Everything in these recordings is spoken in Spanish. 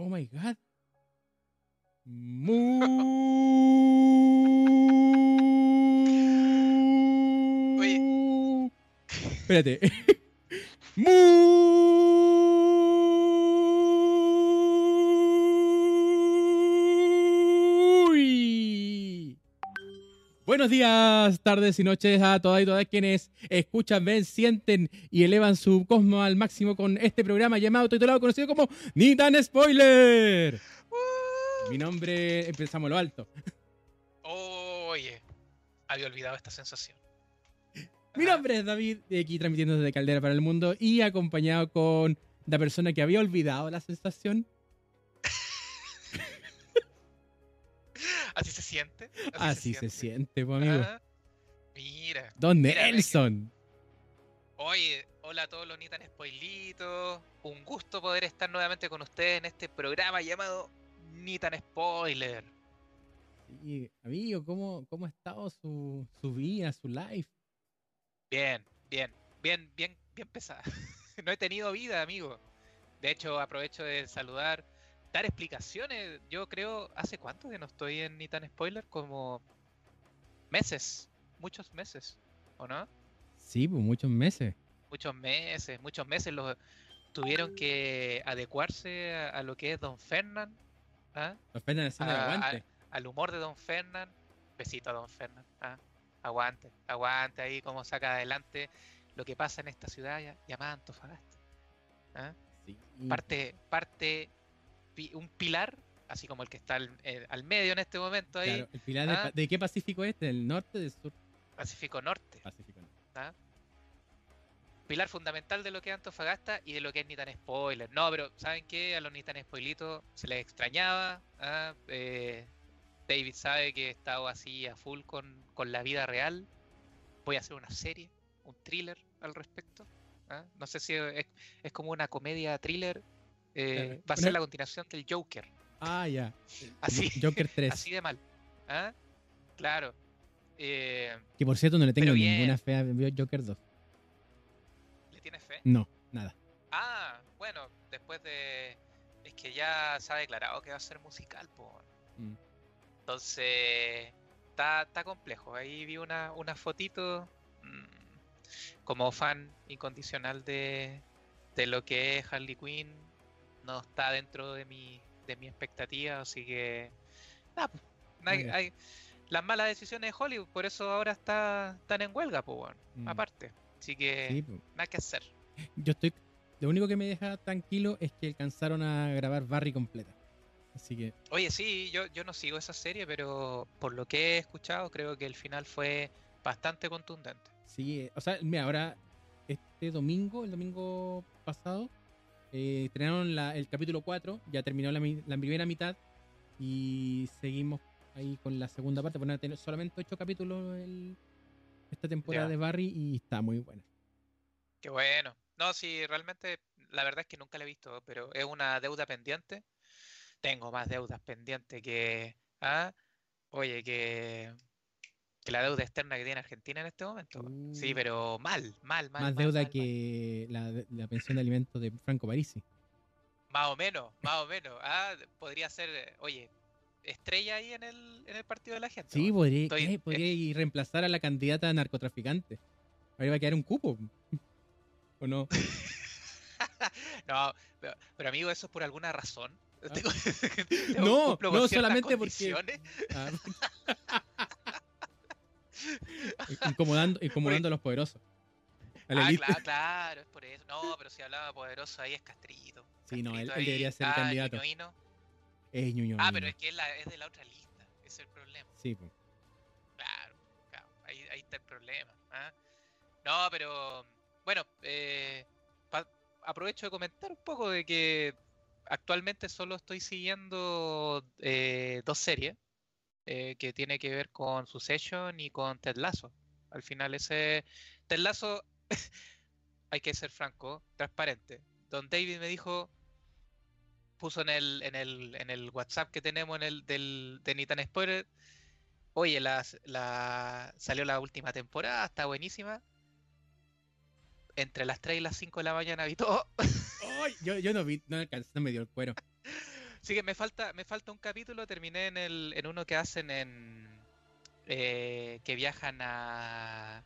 Oh my god. Mu. Oye. Espérate. Buenos días, tardes y noches a todas y todas quienes escuchan, ven, sienten y elevan su cosmo al máximo con este programa llamado, titulado, conocido como Nitan Spoiler. Mi nombre, empezamos lo alto. Oye, había olvidado esta sensación. Mi nombre es David, de aquí transmitiendo desde Caldera para el Mundo y acompañado con la persona que había olvidado la sensación. Así se siente. Así se siente, pues, amigo. Ah, Mira. Don Mira, ve que- Nelson. Oye, hola a todos los Nitan Spoilitos. Un gusto poder estar nuevamente con ustedes en este programa llamado Nitan Spoiler. Sí, amigo, ¿cómo, cómo ha estado su, su vida, su life? Bien, bien, bien, bien, bien pesada. no he tenido vida, amigo. De hecho, aprovecho de saludar, dar explicaciones. Yo creo, ¿hace cuánto que no estoy en Nitan Spoiler? Como meses, muchos meses, ¿o no? Sí, pues muchos meses. Muchos meses, muchos meses los tuvieron que adecuarse a, a lo que es Don Fernand, ¿ah? El Ah, aguante. al humor de Don Fernand. Besito a Don Fernand. ¿ah? Aguante, aguante ahí como saca adelante lo que pasa en esta ciudad llamada Antofagasta. ¿ah? Sí. Parte, parte, pi- un pilar, así como el que está al, eh, al medio en este momento ahí, Claro, el pilar del Ah. de, qué Pacífico es? ¿Del norte del sur? Pacífico Norte. Pacífico. norte. ¿ah? Pilar fundamental de lo que es Antofagasta y de lo que es Nitan Spoiler. No, pero ¿saben qué? A los Nitan Spoilitos se les extrañaba. ¿ah? Eh, David sabe que he estado así a full con, con la vida real. Voy a hacer una serie, un thriller al respecto. ¿ah? No sé si es, es como una comedia thriller. Eh, Claro. va a ser la continuación del Joker. Ah, ya. Así, Joker 3. así de mal. ¿ah? Claro. Eh, Que por cierto no le tengo ninguna fe a Joker 2. ¿Le tienes fe? No, nada. Ah, bueno, después de. Es que ya se ha declarado que va a ser musical, po. Mm. Entonces. Está, está complejo. Ahí vi una, una fotito. mm, como fan incondicional de, de lo que es Harley Quinn. No está dentro de mi, de mi expectativa. Así que. Nada, pues, hay- las malas decisiones de Hollywood. Por eso ahora está, están en huelga, pues, bueno, Mm. aparte. Así que. Sí, pues. Nada que hacer. Yo estoy. Lo único que me deja tranquilo es que alcanzaron a grabar Barry completa. Así que Oye, sí, yo, yo no sigo esa serie, pero por lo que he escuchado, creo que el final fue bastante contundente. sí, o sea, mira, ahora este domingo, el domingo pasado, eh, estrenaron la- el capítulo 4, ya terminó la, primera mitad y seguimos ahí con la segunda parte. Van a tener solamente 8 capítulos el- esta temporada Ya. de Barry y está muy buena. Qué bueno. No, sí, realmente, la verdad es que nunca la he visto, pero es una deuda pendiente. Tengo más deudas pendientes que... Ah, oye, que, que la deuda externa que tiene Argentina en este momento. Sí, Uh. pero mal, mal, mal. Más mal, deuda mal, mal. que la, la pensión de alimentos de Franco Parisi. Más o menos, más o menos. Ah, podría ser, eh, oye, estrella ahí en el, en el partido de la gente. Sí, podría, Estoy- eh, podría ir reemplazar a la candidata a narcotraficante. Ahora va a quedar un cupo. ¿O no? No, pero, pero amigo, eso es por alguna razón. Ah. No, no, solamente porque-. Ah. incomodando, incomodando a los poderosos. A Ah, claro, claro, es por eso. No, pero si hablaba poderoso ahí es Castrito. Sí, no, él- Castrito él debería ser el candidato. Es ñuño. Ah, pero es que es, la- es de la otra lista. Ese es el problema. Sí. Claro, claro, ahí, ahí está el problema. ¿ah? No, pero bueno, eh, pa- aprovecho de comentar un poco de que actualmente solo estoy siguiendo eh, dos series eh, que tiene que ver con Succession y con Ted Lasso. Al final ese Ted Lasso, hay que ser franco, transparente. Don David me dijo, puso en el, en el, en el WhatsApp que tenemos en el del, de Nitan Spoiler, Oye, la, la- salió la última temporada, está buenísima. Entre las 3 y las 5 de la mañana vi todo. Yo, yo no vi, no no me dio el cuero. Sí que me falta, me falta un capítulo, terminé en el, en uno que hacen en eh, que viajan a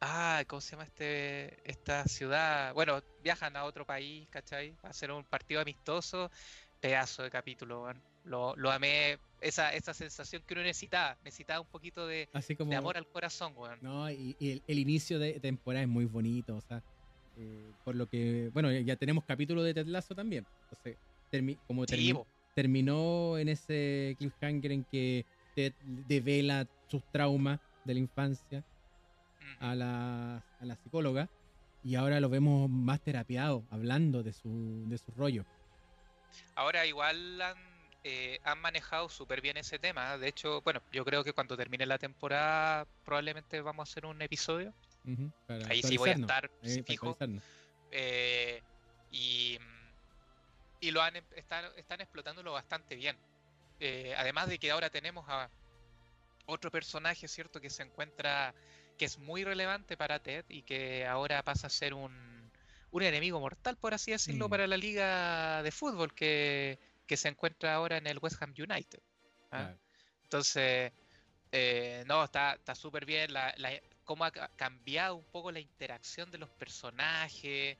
Ah, ¿cómo se llama este esta ciudad? Bueno, viajan a otro país, ¿cachai? A hacer un partido amistoso. Pedazo de capítulo, weón. Lo, lo amé, esa, esa sensación que uno necesitaba. Necesitaba un poquito de, Así como. de amor al corazón, weón. No, y, y el, el inicio de temporada es muy bonito, o sea, eh, por lo que, bueno, ya tenemos capítulo de Ted Lasso también, entonces, termi- como termi- terminó en ese cliffhanger en que Ted devela sus traumas de la infancia a la, a la psicóloga, y ahora lo vemos más terapiado, hablando de su, de su rollo. Ahora igual han, eh, han manejado súper bien ese tema. De hecho, bueno, yo creo que cuando termine la temporada probablemente vamos a hacer un episodio. Ahí sí voy a estar para fijo. Eh, y, y lo han em- están, están explotándolo bastante bien. Eh, además de que ahora tenemos a otro personaje, ¿cierto? Que se encuentra, que es muy relevante para Ted y que ahora pasa a ser un, un enemigo mortal, por así decirlo, Mm. para la liga de fútbol que, que se encuentra ahora en el West Ham United. ¿ah? Entonces, eh, no, está está súper bien. La, la- cómo ha ca- cambiado un poco la interacción de los personajes.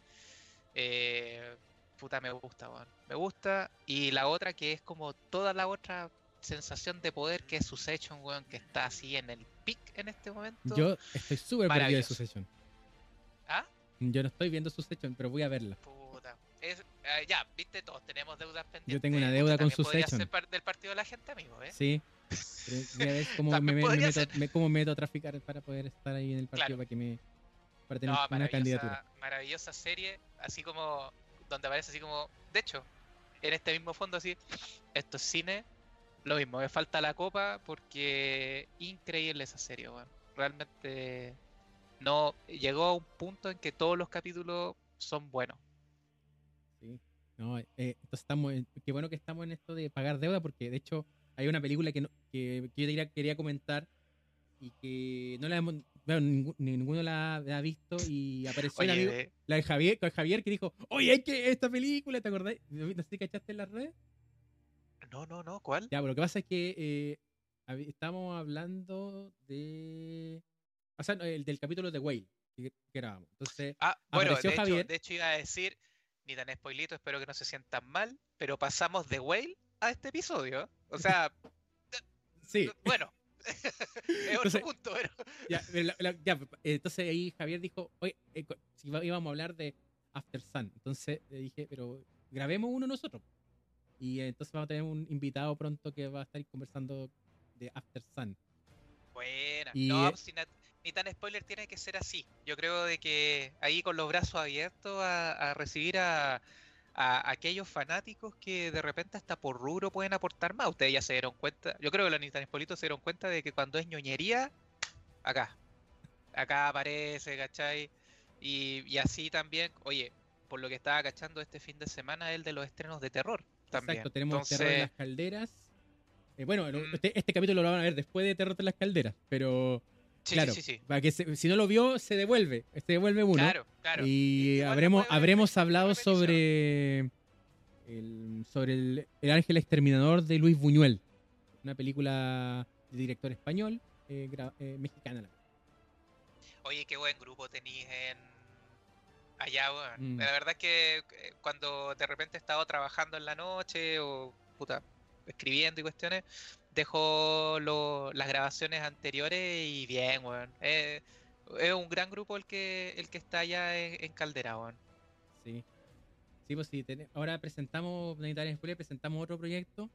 Eh, puta, me gusta, weón. Me gusta. Y la otra que es como toda la otra sensación de poder que es Succession, weón, que está así en el pic en este momento. Yo estoy súper perdido de. Succession. ¿Ah? Yo no estoy viendo Succession, pero voy a verla. Puta. Es- eh, ya, viste, todos tenemos deudas pendientes. tengo una Puta, deuda con también podría Succession. ser par- del partido de la gente, amigo, ¿eh? Sí. Pero ver cómo me, me- meto, me- cómo me meto a traficar para poder estar ahí en el partido Claro. para que me para tener No, una candidatura. maravillosa serie, así como donde aparece así como, de hecho, en este mismo fondo así, esto es cine, lo mismo, me falta la copa porque increíble esa serie, weón. Realmente no llegó a un punto en que todos los capítulos son buenos. Sí. No, eh, entonces estamos en- qué bueno que estamos en esto de pagar deuda porque de hecho hay una película que, no- que yo quería, quería comentar y que no la hemos bueno, ninguno la, la ha visto y apareció el Oye, amigo- de- la de Javier, con Javier que dijo, oye, hay que esta película, ¿te acordás? No sé si cachaste en las redes. no, no, no, ¿cuál? Ya, pero lo que pasa es que eh, estamos hablando de. O sea, el del capítulo de Whale que, grabamos. Entonces, Ah, bueno, de hecho, de hecho iba a decir, ni tan spoilito, espero que no se sientan mal, pero pasamos de Whale a este episodio. O sea, sí, bueno, es otro Entonces- punto, pero... ya, pero la- la- ya, entonces ahí Javier dijo, oye, eh, si íbamos a hablar de After Sun. Entonces le dije, pero grabemos uno nosotros. Y entonces vamos a tener un invitado pronto que va a estar conversando de After Sun. Buena. Y, no, eh, si na- ni tan spoiler tiene que ser así. Yo creo de que ahí con los brazos abiertos a, a recibir a, a aquellos fanáticos que de repente hasta por rubro pueden aportar más. Ustedes ya se dieron cuenta. Yo creo que los ni tan spoilitos se dieron cuenta de que cuando es ñoñería, acá. Acá aparece, ¿cachai? Y, y así también, oye, por lo que estaba cachando este fin de semana, el de los estrenos de terror. También. Exacto, tenemos Entonces, Terror en las Calderas. Eh, bueno, Mm. este, este capítulo lo van a ver después de Terror en las Calderas, pero sí, claro, sí, sí, sí. para que se- si no lo vio, se devuelve, se devuelve uno. Claro, claro. Y habremos, habremos hablado sobre el, sobre el, el ángel exterminador de Luis Buñuel, una película de director español, eh, gra- eh, mexicana. Oye, qué buen grupo tenéis en allá, weón. Mm. La verdad es que eh, cuando de repente he estado trabajando en la noche o puta, escribiendo y cuestiones, dejo lo- las grabaciones anteriores y bien, weón. Eh, es un gran grupo el que el que está allá en, Caldera, weón. Sí. Sí, pues sí, ahora presentamos, Planetaria Spoiler, presentamos otro proyecto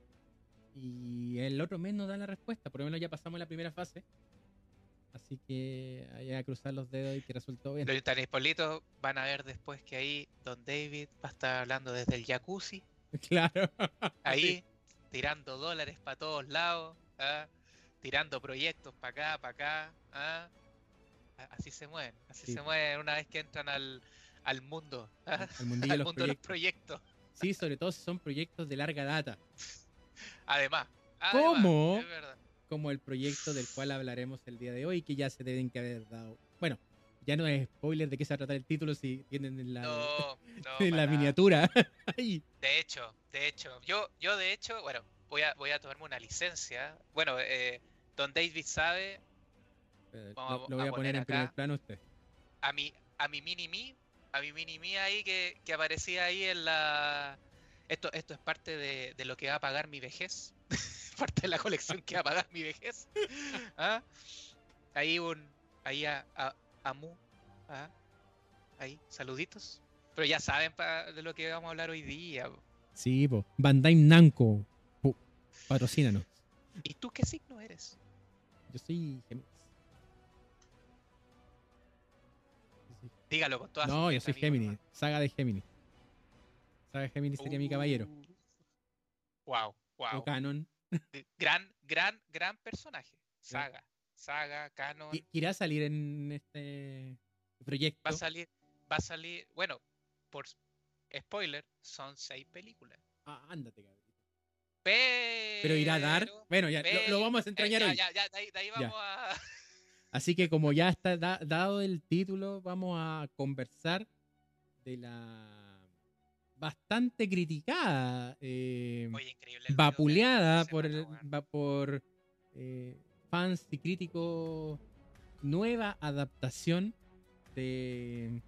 y el otro mes nos da la respuesta, por lo menos ya pasamos la primera fase. Así que hay a cruzar los dedos y que resultó bien. Los tanispolitos van a ver después que ahí Don David va a estar hablando desde el jacuzzi. Claro. ahí tirando dólares para todos lados, ¿ah? tirando proyectos para acá, para acá. ¿ah? Así se mueven, así Sí. se mueven una vez que entran al, al mundo, ¿ah? Al mundillo mundo de los proyectos. Sí, sobre todo si son proyectos de larga data, Además, ¿Cómo? además, es verdad. como el proyecto del cual hablaremos el día de hoy, que ya se deben que haber dado. Bueno, ya no es spoiler de qué se va a tratar el título si tienen en la, No, no. en la para nada. miniatura. De hecho, de hecho, yo, yo de hecho, bueno, voy a, voy a tomarme una licencia. Bueno, eh, Don David sabe, eh, Vamos lo, lo voy a poner poner en primer plano usted. a mi, a mi mini me, a mi mini me ahí que, que aparecía ahí en la. Esto, esto es parte de, de lo que va a pagar mi vejez. parte de la colección que va a pagar mi vejez. ¿Ah? Ahí un. Ahí a, a, a Mu. ¿ah? Ahí, saluditos. Pero ya saben pa- de lo que vamos a hablar hoy día. po. Sí, po. Bandai Namco. Patrocínanos. ¿Y tú qué signo eres? Yo soy Géminis. Dígalo con todas No, yo soy Géminis. Saga de Géminis. Saga de Géminis sería mi caballero. Wow, O wow. Canon. Gran, gran, gran personaje. Saga. Saga, canon. ¿Qui- ¿Irá a salir en este proyecto? Va a salir, va a salir, bueno, por spoiler, son seis películas. Ah, ándate, cabrón. Pero, Pero irá a dar. Bueno, ya lo- lo, vamos a eh, entrañar ya, hoy. ya, ya, de ahí, de ahí Ya. vamos a. Así que como ya está da- dado el título, vamos a conversar de la bastante criticada, eh, Oye, increíble. vapuleada por, va- por eh, fans y críticos, nueva adaptación de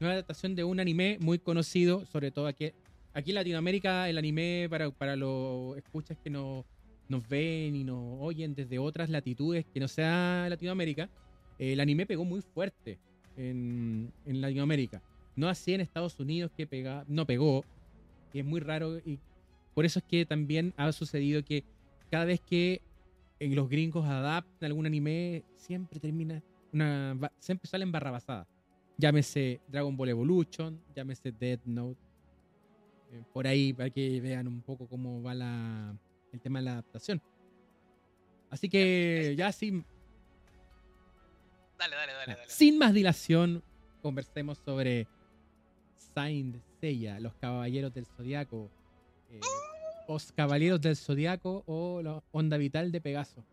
nueva adaptación de un anime muy conocido, sobre todo aquí, aquí en Latinoamérica, el anime para, para los escuchas que no, nos ven y nos oyen desde otras latitudes que no sea Latinoamérica, el anime pegó muy fuerte en, en Latinoamérica. No así en Estados Unidos que pega, no pegó, y es muy raro y por eso es que también ha sucedido que cada vez que en los gringos adaptan algún anime, siempre termina una. Siempre salen barrabasadas. Llámese Dragon Ball Evolution, llámese Death Note. eh, por ahí, para que vean un poco cómo va la, el tema de la adaptación. Así que ya sin, Dale, dale, dale, dale. sin más dilación, conversemos sobre Saint Seiya, los Caballeros del Zodiaco. eh, los Caballeros del Zodiaco o la Onda Vital de Pegaso.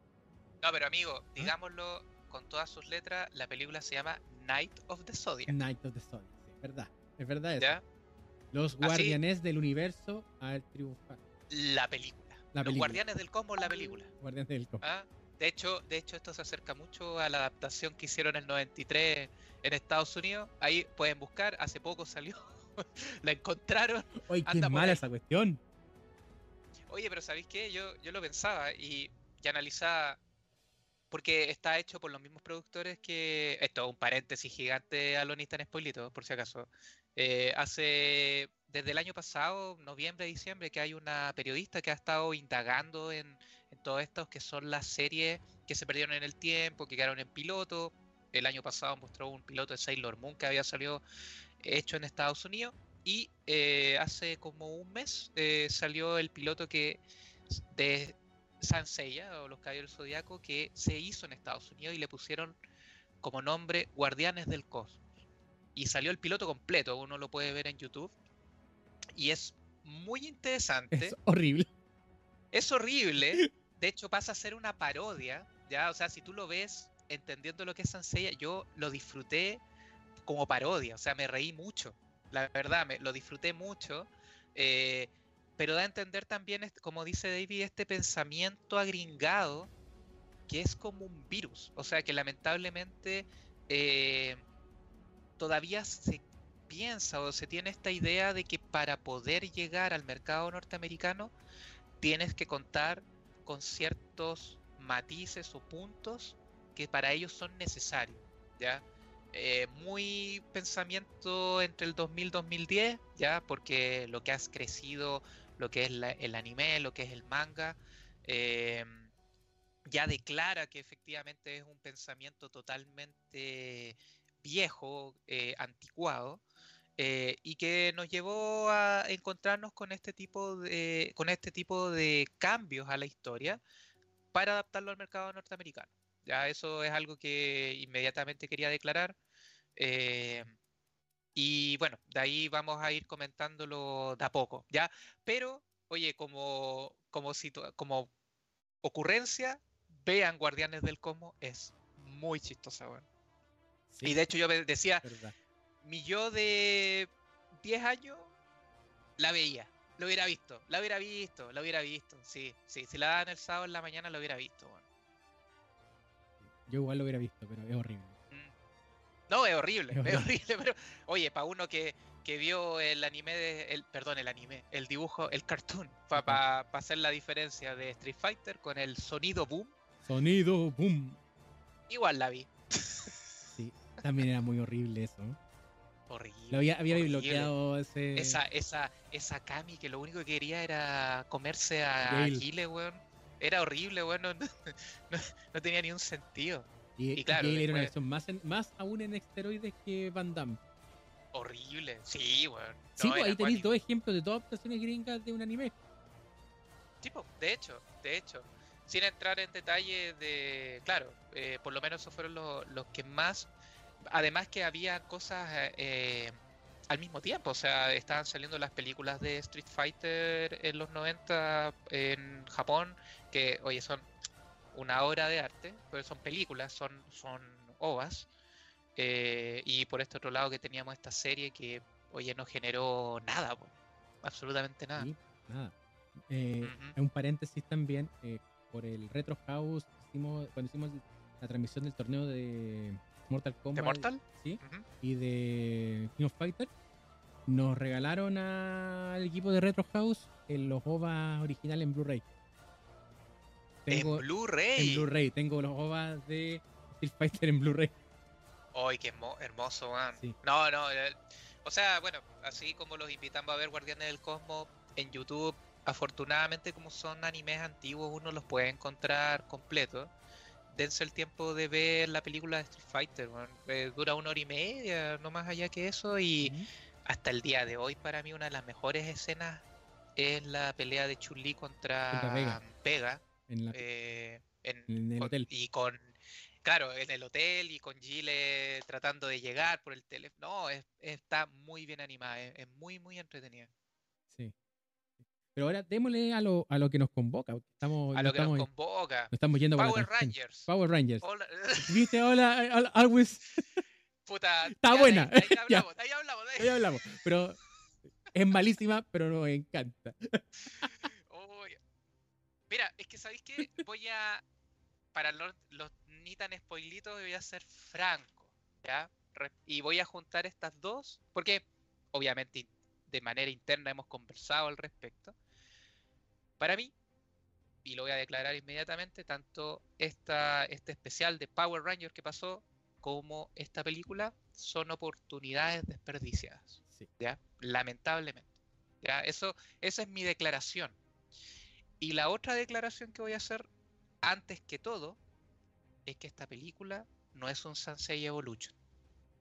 No, pero amigo, ¿Ah? digámoslo con todas sus letras, la película se llama Night of the Zodiac. Night of the Zodiac, sí, es verdad. Es verdad eso. ¿Ya? Los guardianes del universo al triunfar. La película. La Los película. Guardianes del Cosmos, la película. Guardianes del Cosmos. ¿ah? De hecho, de hecho, esto se acerca mucho a la adaptación que hicieron en el 93 en Estados Unidos. Ahí pueden buscar, hace poco salió. la encontraron. Oye, qué mala ahí. esa cuestión. Oye, pero ¿sabéis qué? Yo, yo lo pensaba y, y analizaba. Porque está hecho por los mismos productores que. Esto, un paréntesis gigante a Lonista en Spoilito, por si acaso. Eh, hace. Desde el año pasado, noviembre, diciembre, que hay una periodista que ha estado indagando en, en todo esto, que son las series que se perdieron en el tiempo, que quedaron en piloto. El año pasado mostró un piloto de Sailor Moon que había salido hecho en Estados Unidos. Y eh, hace como un mes eh, salió el piloto que de Sanseiya o los Caballeros del Zodiaco que se hizo en Estados Unidos y le pusieron como nombre Guardianes del Cosmos. Y salió el piloto completo, uno lo puede ver en YouTube. Y es muy interesante. Es horrible. Es horrible. De hecho, pasa a ser una parodia. ¿ya? O sea, si tú lo ves entendiendo lo que es Sanseiya, yo lo disfruté como parodia. O sea, me reí mucho. La verdad, me, lo disfruté mucho. eh, pero da a entender también, como dice David, este pensamiento agringado que es como un virus. O sea, que lamentablemente eh, todavía se piensa o se tiene esta idea de que para poder llegar al mercado norteamericano tienes que contar con ciertos matices o puntos que para ellos son necesarios, ¿ya? Eh, muy pensamiento entre el 2000 y 2010, ¿ya? Porque lo que has crecido, lo que es la- el anime, lo que es el manga, eh, ya declara que efectivamente es un pensamiento totalmente viejo, eh, anticuado, y que nos llevó a encontrarnos con este tipo de con este tipo de cambios a la historia para adaptarlo al mercado norteamericano. Ya eso es algo que inmediatamente quería declarar. eh, y bueno, de ahí vamos a ir comentándolo de a poco, ¿ya? Pero, oye, como, como, como ocurrencia, vean Guardianes del Cosmos, es muy chistosa. Sí, Y de hecho yo decía, verdad. mi yo de 10 años la veía, lo hubiera visto, la hubiera visto, la hubiera visto. Sí, sí, si la daban el sábado en la mañana lo hubiera visto. weón. Yo igual lo hubiera visto, pero es horrible. Mm. No, es horrible, Es es horrible. pero oye, para uno que, que vio el anime, de, el, perdón, el anime, el dibujo, el cartoon, para Ajá. hacer la diferencia de Street Fighter con el sonido boom, Sonido, boom. igual la vi. Sí, también era muy horrible eso. ¿no? Horrible. Lo había, había horrible. bloqueado ese. Esa, esa, esa Kami que lo único que quería era comerse a Gale. Aquiles, weón. Era horrible, weón. No, no- no tenía ni un sentido. y, y claro, era una más, en- más aún en esteroides que Van Damme. Horrible. Sí, weón. Sí, pues ahí tenéis dos ejemplos de dos adaptaciones gringas de un anime. Tipo, de hecho, de hecho. Sin entrar en detalle de. Claro, eh, por lo menos esos fueron los, los que más. Además que había cosas eh, al mismo tiempo. O sea, estaban saliendo las películas de Street Fighter en los 90 en Japón. Que, oye, son una obra de arte, pero son películas, son, son ovas. Eh, y por este otro lado que teníamos esta serie que, oye, no generó nada, po, absolutamente nada. Sí, nada. Eh. Un paréntesis también, eh, por el Retro House, hicimos, cuando hicimos la transmisión del torneo de Mortal Kombat ¿De Mortal? ¿sí? Y de King of Fighter, nos regalaron al equipo de Retro House en los OVAs originales en Blu-ray. Tengo, en Blu-ray. en Blu-ray, tengo los OVAs de Street Fighter en Blu-ray. ¡Ay, qué hermo- hermoso, man! Sí. No, no. o sea, bueno, así como los invitamos a ver Guardianes del Cosmos en YouTube, afortunadamente, como son animes antiguos, uno los puede encontrar completos. Dense el tiempo de ver la película de Street Fighter, man. Eh, dura una hora y media, no más allá que eso, y hasta el día de hoy, para mí, una de las mejores escenas es la pelea de Chun-Li contra, Contra Vega. Vega. En, la- eh, en, en el con- hotel. Y con, claro, en el hotel y con Gile tratando de llegar por el teléfono. No, es- está muy bien animada, es, es muy, muy entretenida. Sí. Pero ahora démosle a lo, a lo que nos convoca. Estamos, A nos lo que nos estamos, convoca. nos estamos yendo Power tangente. Rangers. Power Rangers. Hola- ¿Viste? Hola, al- Always. Puta, Está ya, buena, ahí- ahí hablamos, ahí hablamos, ahí- hablamos. Pero es malísima, pero nos encanta. Mira, es que sabéis que voy a. Para los, los ni tan spoilitos, voy a ser franco. ¿Ya? Y voy a juntar estas dos. Porque, obviamente, de manera interna hemos conversado al respecto. Para mí, y lo voy a declarar inmediatamente, tanto esta, este especial de Power Rangers que pasó, como esta película, son oportunidades desperdiciadas. Sí. ¿ya? Lamentablemente. ¿ya? Eso, esa es mi declaración. Y la otra declaración que voy a hacer, antes que todo, es que esta película no es un Sansei Evolution.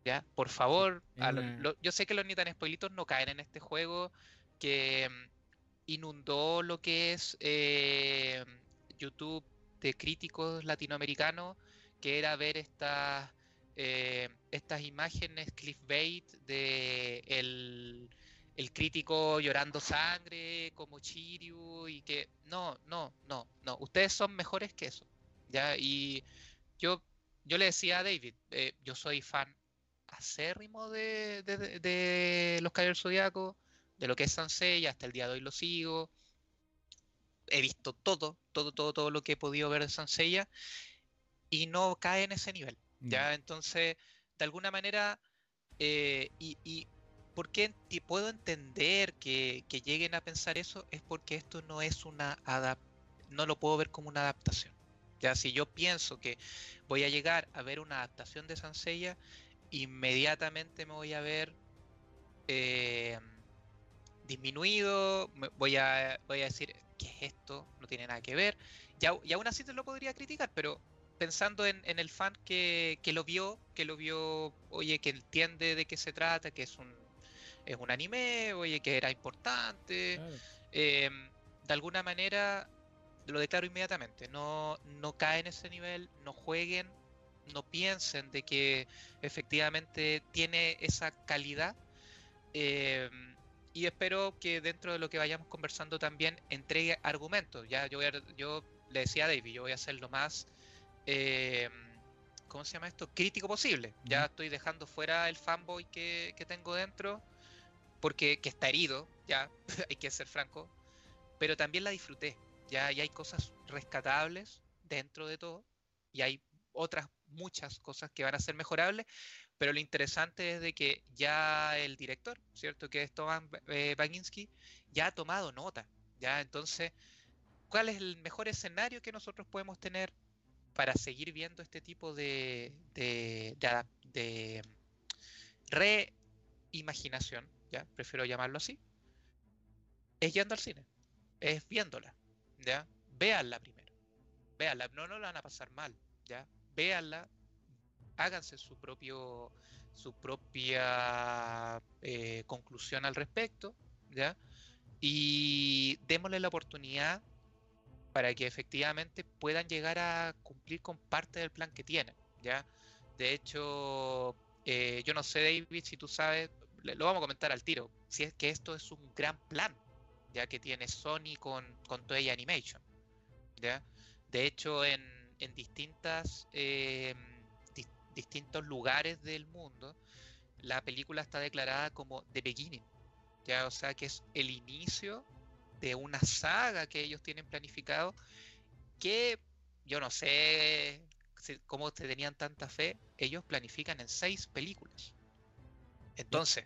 ¿Ya? Por favor, a lo- lo- yo sé que los ni tan spoilitos no caen en este juego que mm, inundó lo que es eh, YouTube de críticos latinoamericanos, que era ver estas eh, estas imágenes clickbait de el, el crítico llorando sangre como Chiryu y que no, no, no, no, ustedes son mejores que eso, ¿ya? Y yo, yo le decía a David, eh, yo soy fan acérrimo de, de, de- de los Caballeros Zodiaco, de lo que es Sansei, hasta el día de hoy lo sigo. He visto todo, todo, todo, todo lo que he podido ver de Sanseiya y no cae en ese nivel. ¿ya? Entonces, de alguna manera, eh, y, y ¿por qué puedo entender que, que lleguen a pensar eso? Es porque esto no es una adap no lo puedo ver como una adaptación. Ya, si yo pienso que voy a llegar a ver una adaptación de Sanseiya, inmediatamente me voy a ver eh, disminuido, me- voy a, voy a decir, ¿qué es esto? No tiene nada que ver. Y, aún así te lo podría criticar, pero pensando en, en el fan que, que lo vio, que lo vio, oye, que entiende de qué se trata, que es un, es un anime, oye, que era importante, Claro. eh, de alguna manera lo declaro inmediatamente. No, no caen en ese nivel, no jueguen, no piensen de que efectivamente tiene esa calidad. eh, y espero que dentro de lo que vayamos conversando también entregue argumentos. Ya yo, voy a- yo le decía a David, yo voy a ser lo más eh, ¿cómo se llama esto? Crítico posible. Ya estoy dejando fuera el fanboy que, que tengo dentro, porque que está herido, ya, hay que ser franco, pero también la disfruté. Ya, y hay cosas rescatables dentro de todo, y hay otras muchas cosas que van a ser mejorables, pero lo interesante es de que ya el director, ¿cierto? Que es Toman eh, Baginski, ya ha tomado nota, ya, entonces, ¿cuál es el mejor escenario que nosotros podemos tener para seguir viendo este tipo de, de, de, reimaginación, ya, prefiero llamarlo así, es yendo al cine, es viéndola, ya, véanla primero, véanla, no, no la van a pasar mal, ya, véanla, háganse su propio su propia eh, conclusión al respecto, ¿ya? Y démosle la oportunidad para que efectivamente puedan llegar a cumplir con parte del plan que tienen, ¿ya? De hecho, eh, yo no sé, David, si tú sabes, lo vamos a comentar al tiro, si es que esto es un gran plan, ya que tiene Sony con, con Toei Animation, ¿ya? De hecho, en, en distintas, eh, distintos lugares del mundo, la película está declarada como The Beginning, ya, o sea que es el inicio de una saga que ellos tienen planificado, que yo no sé cómo te tenían tanta fe, ellos planifican en seis películas. Entonces,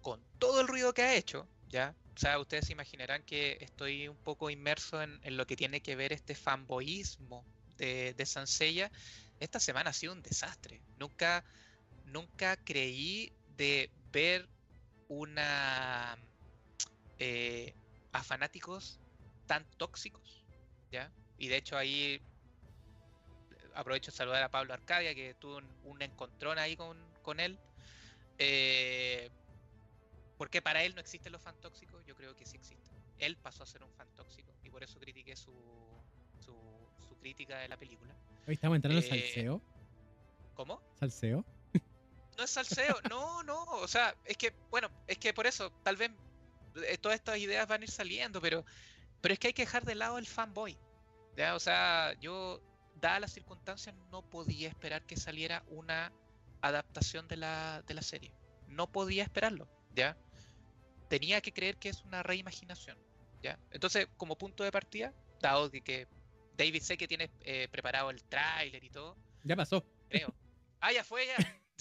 con todo el ruido que ha hecho, ya, o sea, ustedes se imaginarán que estoy un poco inmerso en, lo que tiene que ver este fanboísmo de, de. Esta semana ha sido un desastre. Nunca, nunca creí de ver una eh, a fanáticos tan tóxicos, ¿ya? Y de hecho ahí aprovecho de saludar a Pablo Arcadia, que tuvo un, encontrón ahí con, con él. Eh, porque para él no existen los fan tóxicos, yo creo que sí existen. Él pasó a ser un fan tóxico y por eso critiqué su, su, crítica de la película. Hoy estamos entrando en eh, salseo. ¿Cómo? ¿Salseo? No es salseo, no, no, o sea, es que, bueno, es que por eso, tal vez eh, todas estas ideas van a ir saliendo, pero, pero es que hay que dejar de lado el fanboy. ¿ya? O sea, yo, dadas las circunstancias, no podía esperar que saliera una adaptación de la, de la serie. No podía esperarlo, ¿ya? Tenía que creer que es una reimaginación, ¿ya? Entonces, como punto de partida, dado que, que David sé que tiene eh, preparado el tráiler y todo. Ya pasó. Creo. Ah, ya fue, ya.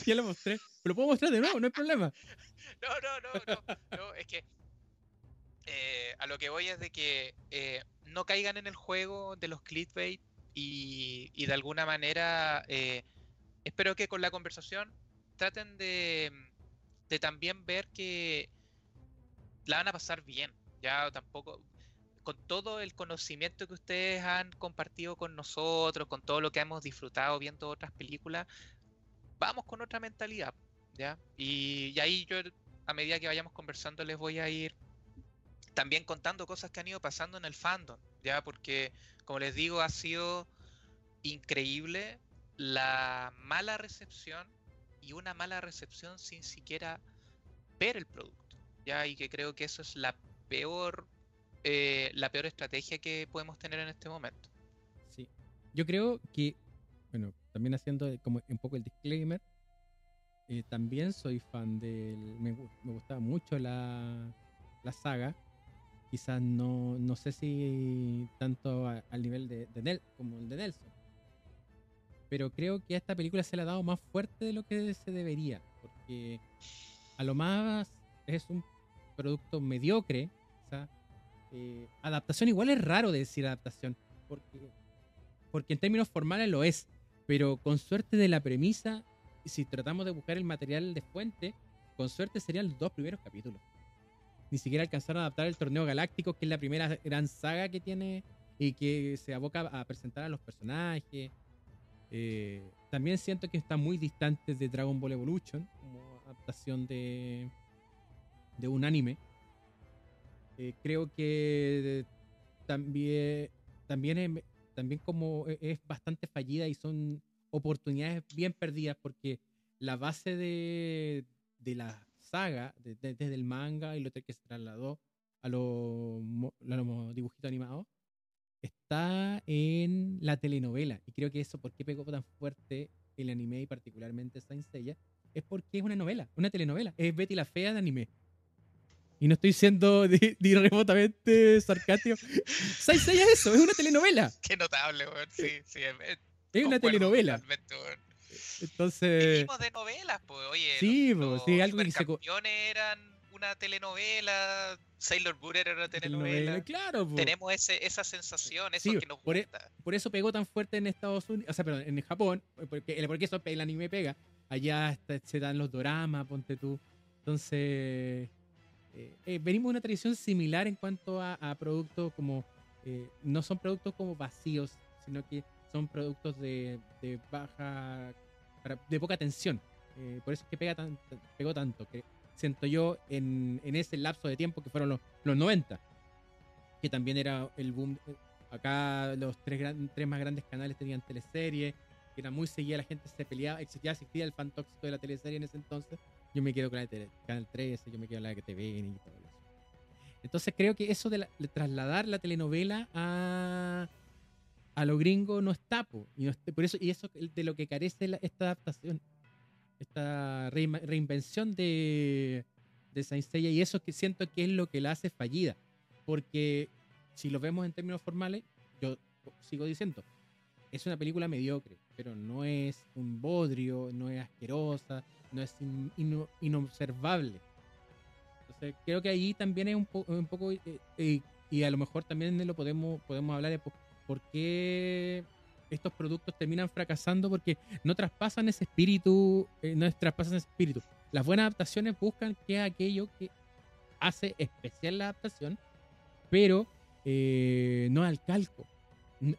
ya lo mostré. Lo puedo mostrar de nuevo, no hay problema. no, no, no, no. no es que eh, a lo que voy es de que eh, no caigan en el juego de los clickbait y, y de alguna manera eh, espero que con la conversación traten de, también ver que la van a pasar bien. Ya tampoco, con todo el conocimiento que ustedes han compartido con nosotros, con todo lo que hemos disfrutado viendo otras películas, vamos con otra mentalidad. ¿ya? y ahí yo, a medida que vayamos conversando, les voy a ir también contando cosas que han ido pasando en el fandom, ya porque, como les digo, ha sido increíble la mala recepción y una mala recepción sin siquiera ver el producto, ya y que creo que eso es la peor eh, la peor estrategia que podemos tener en este momento. Sí, yo creo que, bueno, también haciendo como un poco el disclaimer, eh, también soy fan del, me, me gustaba mucho la, la saga, quizás no, no sé si tanto al nivel de, Nel, como el de Nelson. Pero creo que a esta película se le ha dado más fuerte de lo que se debería. Porque a lo más es un producto mediocre. Eh, adaptación igual es raro decir adaptación. Porque, porque en términos formales lo es. Pero con suerte de la premisa, si tratamos de buscar el material de fuente, con suerte serían los dos primeros capítulos ni siquiera alcanzaron a adaptar el torneo galáctico, que es la primera gran saga que tiene y que se aboca a presentar a los personajes. Eh, también siento que está muy distante de Dragon Ball Evolution como adaptación de, de un anime. Eh, creo que también, también, es, también como e, es bastante fallida y son oportunidades bien perdidas porque la base de, de la saga, desde el manga y lo que se trasladó a los dibujitos animados, está en la telenovela. Y creo que eso, ¿por qué pegó tan fuerte el anime y particularmente Saint Seiya es porque es una novela, una telenovela. Es Betty la Fea de anime. Y no estoy siendo ni, ni remotamente sarcástico. Saint Seiya es eso, es una telenovela. Qué notable, weón. Sí, sí. Es, Es una telenovela. Entonces, Venimos de novelas, pues, oye. sí, los, po, los sí, algo que se eran una telenovela, Sailor Moon era una telenovela. claro, po. Tenemos ese, esa sensación, eso Sí, que nos por e- gusta. por eso pegó tan fuerte en Estados Unidos, o sea, perdón, en Japón, porque, porque eso el anime pega. Allá está- se dan los doramas, ponte tú. Entonces, eh, eh, venimos de una tradición similar en cuanto a, a productos como, eh, no son productos como vacíos, sino que son productos de, de baja, de poca tensión. Eh, por eso es que pega tan, pegó tanto, que siento yo en, en ese lapso de tiempo que fueron los, los 90, que también era el boom. eh, Acá los tres, gran- tres más grandes canales tenían teleseries, que era muy seguida, la gente se peleaba, existía, existía el fan tóxico de la teleserie en ese entonces. Yo me quedo con la de Canal 13, yo me quedo con la que te ven y todo eso. Entonces creo que eso de, la- trasladar la telenovela a, a lo gringo no está, po, y por eso, y eso es de lo que carece esta adaptación, esta rein- reinvención de, de Saint Seiya, y eso que siento que es lo que la hace fallida, porque si lo vemos en términos formales, yo sigo diciendo, es una película mediocre, pero no es un bodrio, no es asquerosa, no es in- ino- inobservable. Entonces, creo que ahí también es un, po- un poco, eh, eh, y a lo mejor también lo podemos, podemos hablar de po- por qué estos productos terminan fracasando, porque no traspasan ese espíritu, eh, no traspasan ese espíritu. Las buenas adaptaciones buscan que es aquello que hace especial la adaptación, pero eh, no al calco.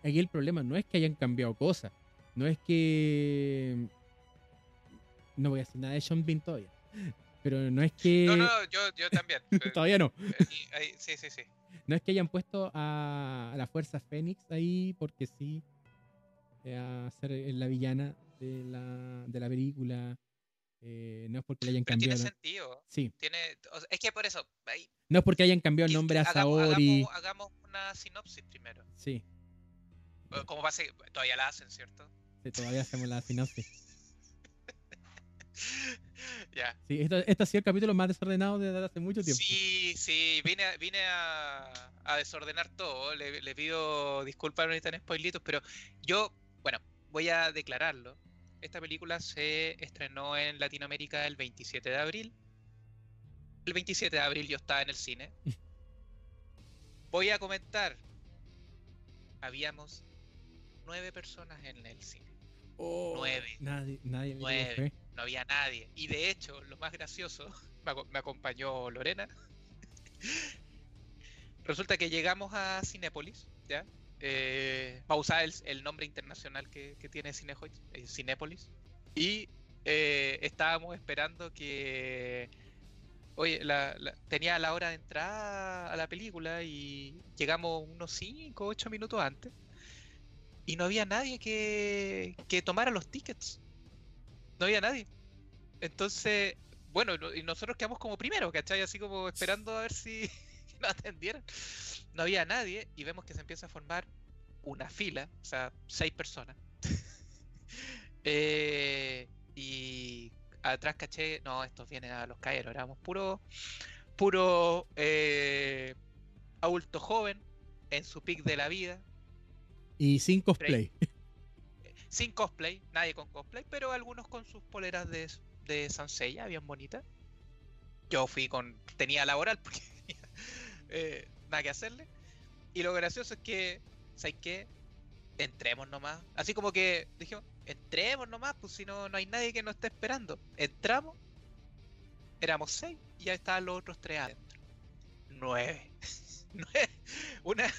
Ahí el problema no es que hayan cambiado cosas, no es que. No voy a decir nada de Sean Bean todavía, pero no es que. No, no, yo, yo también. Todavía no. eh, sí, sí, sí. No es que hayan puesto a, la Fuerza Fénix ahí porque sí, a ser eh, la villana de la, de la película. eh, no es porque le hayan Pero tiene cambiado. sentido. Sí, Tiene, o sea, es que por eso, ahí, no es porque hayan cambiado el nombre a hagamos, Saori. hagamos- hagamos una sinopsis primero. Sí, Como pase, todavía la hacen, ¿cierto? sí, todavía hacemos la sinopsis. Ya. Sí, esto, este ha sido el capítulo más desordenado de hace mucho tiempo. Sí, sí, vine, a- vine a, a desordenar todo. Le, le pido disculpas ahorita en spoilitos, pero yo, bueno, voy a declararlo. Esta película se estrenó en Latinoamérica el 27 de abril. El 27 de abril yo estaba en el cine. Voy a comentar. Habíamos nueve personas en el cine. Oh, Nueve. Nadie, nadie. No había nadie. Y de hecho, lo más gracioso, me acompañó Lorena. Resulta que llegamos a Cinépolis, ¿ya? Eh, para usar el, nombre internacional que, tiene Cinehoid, eh. Y eh, estábamos esperando que. Oye, la- tenía la hora de entrada a la película y llegamos unos 5 o 8 minutos antes. Y no había nadie que, que tomara los tickets. No había nadie. Entonces, bueno, no- y nosotros quedamos como primero, ¿cachai? Así como esperando a ver si nos atendieran. No había nadie y vemos que se empieza a formar una fila, o sea, seis personas. Eh, y atrás caché, no, estos vienen a los caeros, éramos puro, puro eh, adulto joven en su pic de la vida, Y sin cosplay. sin cosplay, nadie con cosplay, pero algunos con sus poleras de, de Sansella, bien bonitas. Yo fui con. tenía laboral porque eh, nada que hacerle. Y lo gracioso es que, ¿sabes qué? Entremos nomás. Así como que dijimos, entremos nomás, pues si no, no hay nadie que nos esté esperando. Entramos, éramos seis y ya estaban los otros tres adentro. Nueve. Una,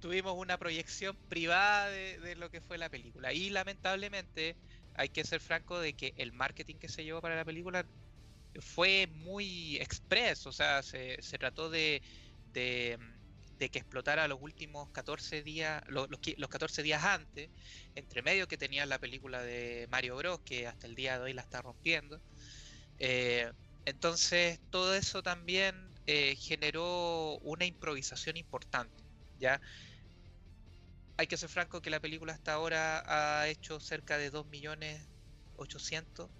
tuvimos una proyección privada de, lo que fue la película. Y lamentablemente hay que ser franco de que el marketing que se llevó para la película fue muy express. O sea, se, se trató de, de, que explotara los últimos 14 días, los 14 días antes, entre medio que tenía la película de Mario Bros, que hasta el día de hoy la está rompiendo. Eh, entonces, todo eso también eh, generó una improvisación importante. ¿ya? Hay que ser franco que la película hasta ahora ha hecho cerca de 2 millones 800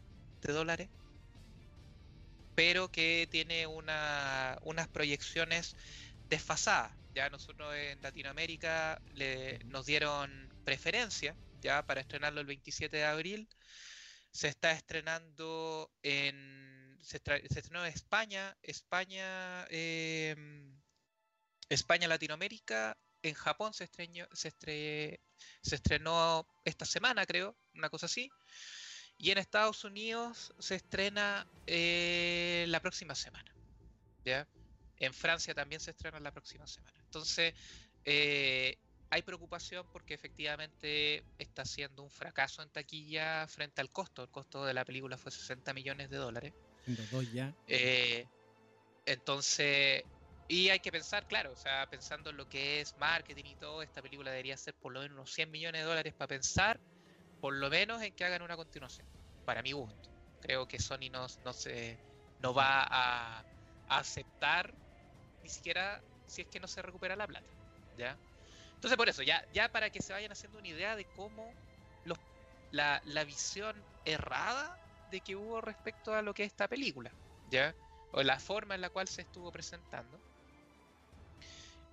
de dólares, pero que tiene una, unas proyecciones desfasadas. Ya nosotros en Latinoamérica le, nos dieron preferencia ya para estrenarlo el 27 de abril. Se está estrenando en. Se, estrenó en España, España, em, España, Latinoamérica. En Japón se, estreñó, se, se estrenó esta semana, creo, una cosa así. Y en Estados Unidos se estrena eh, la próxima semana. ¿ya? En Francia también se estrena la próxima semana. Entonces, eh, hay preocupación porque efectivamente está siendo un fracaso en taquilla frente al costo. El costo de la película fue 60 millones de dólares. Dos ya. Eh, entonces, y hay que pensar, claro, o sea, pensando en lo que es marketing y todo, esta película debería ser por lo menos unos 100 millones de dólares para pensar, por lo menos en que hagan una continuación, para mi gusto. Creo que Sony no, no, se, no va a aceptar ni siquiera si es que no se recupera la plata. ¿ya? Entonces por eso, ya, ya para que se vayan haciendo una idea de cómo los, la, la visión errada de que hubo respecto a lo que es esta película, ¿ya? O la forma en la cual se estuvo presentando.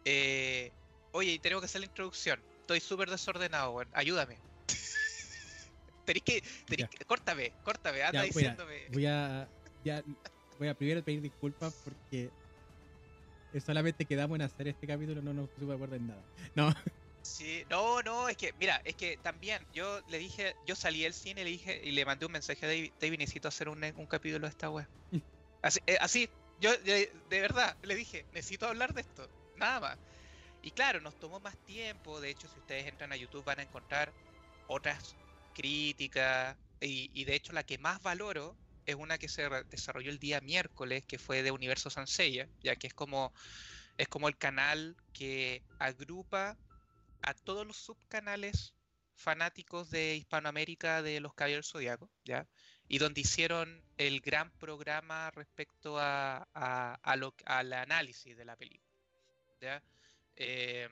Eh, oye, tengo que hacer la introducción. Estoy súper desordenado, weón. Ayúdame. tenéis que, tenés que, Córtame, córtame, anda diciéndome. Voy a, ya, voy a primero pedir disculpas porque solamente quedamos en hacer este capítulo, no nos pusimos de acuerdo en nada. No. Sí, no, no, es que, mira, es que también yo le dije, yo salí del cine y le dije, y le mandé un mensaje a David, David necesito hacer un, un capítulo de esta web. Así, eh, así, yo de, verdad le dije, necesito hablar de esto, nada más. Y claro, nos tomó más tiempo, de hecho, si ustedes entran a YouTube van a encontrar otras críticas, y, y de hecho la que más valoro es una que se desarrolló el día miércoles, que fue de Universo Sansella, ya que es como, es como el canal que agrupa a todos los subcanales fanáticos de Hispanoamérica de los Caballeros Zodíacos, ¿ya? Y donde hicieron el gran programa respecto a, a, lo, al análisis de la película, ¿ya? Eh,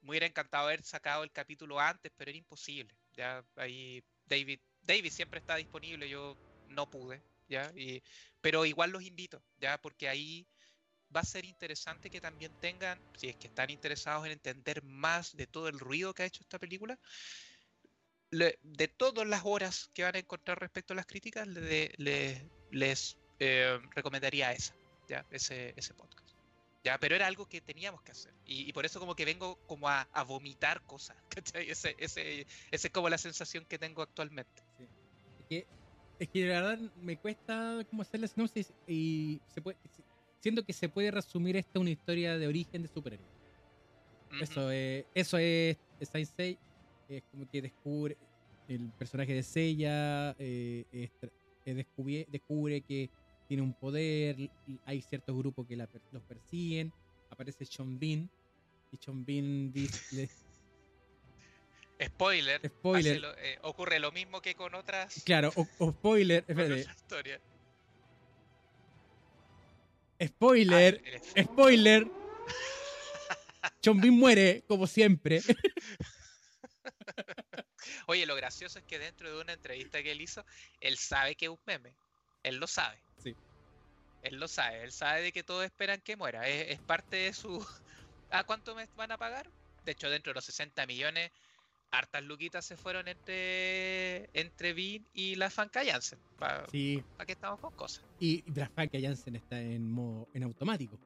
me hubiera encantado haber sacado el capítulo antes, pero era imposible, ¿ya? Ahí David, David siempre está disponible, yo no pude, ¿ya? Y, pero igual los invito, ¿ya? Porque ahí va a ser interesante que también tengan, si es que están interesados en entender más de todo el ruido que ha hecho esta película, de todas las horas que van a encontrar respecto a las críticas, les eh, recomendaría esa, ¿ya? Ese, ese podcast. ¿ya? Pero era algo que teníamos que hacer. Y, por eso como que vengo como a, vomitar cosas. Ese, ese, esa es como la sensación que tengo actualmente. Sí. La verdad me cuesta como hacer la sinopsis y se puede, siento que se puede resumir esta una historia de origen de superhéroes. Eso es, eso es Saint es como que descubre el personaje de Seiya, eh, descubre, descubre, que tiene un poder, hay ciertos grupos que la, los persiguen, aparece Sean Bean y Sean Bean dice, Spoiler. Spoiler. Eh, ocurre lo mismo que con otras. Claro, o, spoiler. Spoiler. Ah, spoiler. Chombin muere, como siempre. Oye, lo gracioso es que dentro de una entrevista que él hizo, él sabe que es un meme. Él lo sabe. Sí. Él lo sabe. Él sabe de que todos esperan que muera. Es, es parte de su. ¿A cuánto me van a pagar? De hecho, dentro de los 60 millones, hartas luquitas se fueron entre entre Bean y la Fanca Janssen. ¿Para sí. qué estamos con cosas? Y la Fanca Janssen está en modo, en automático.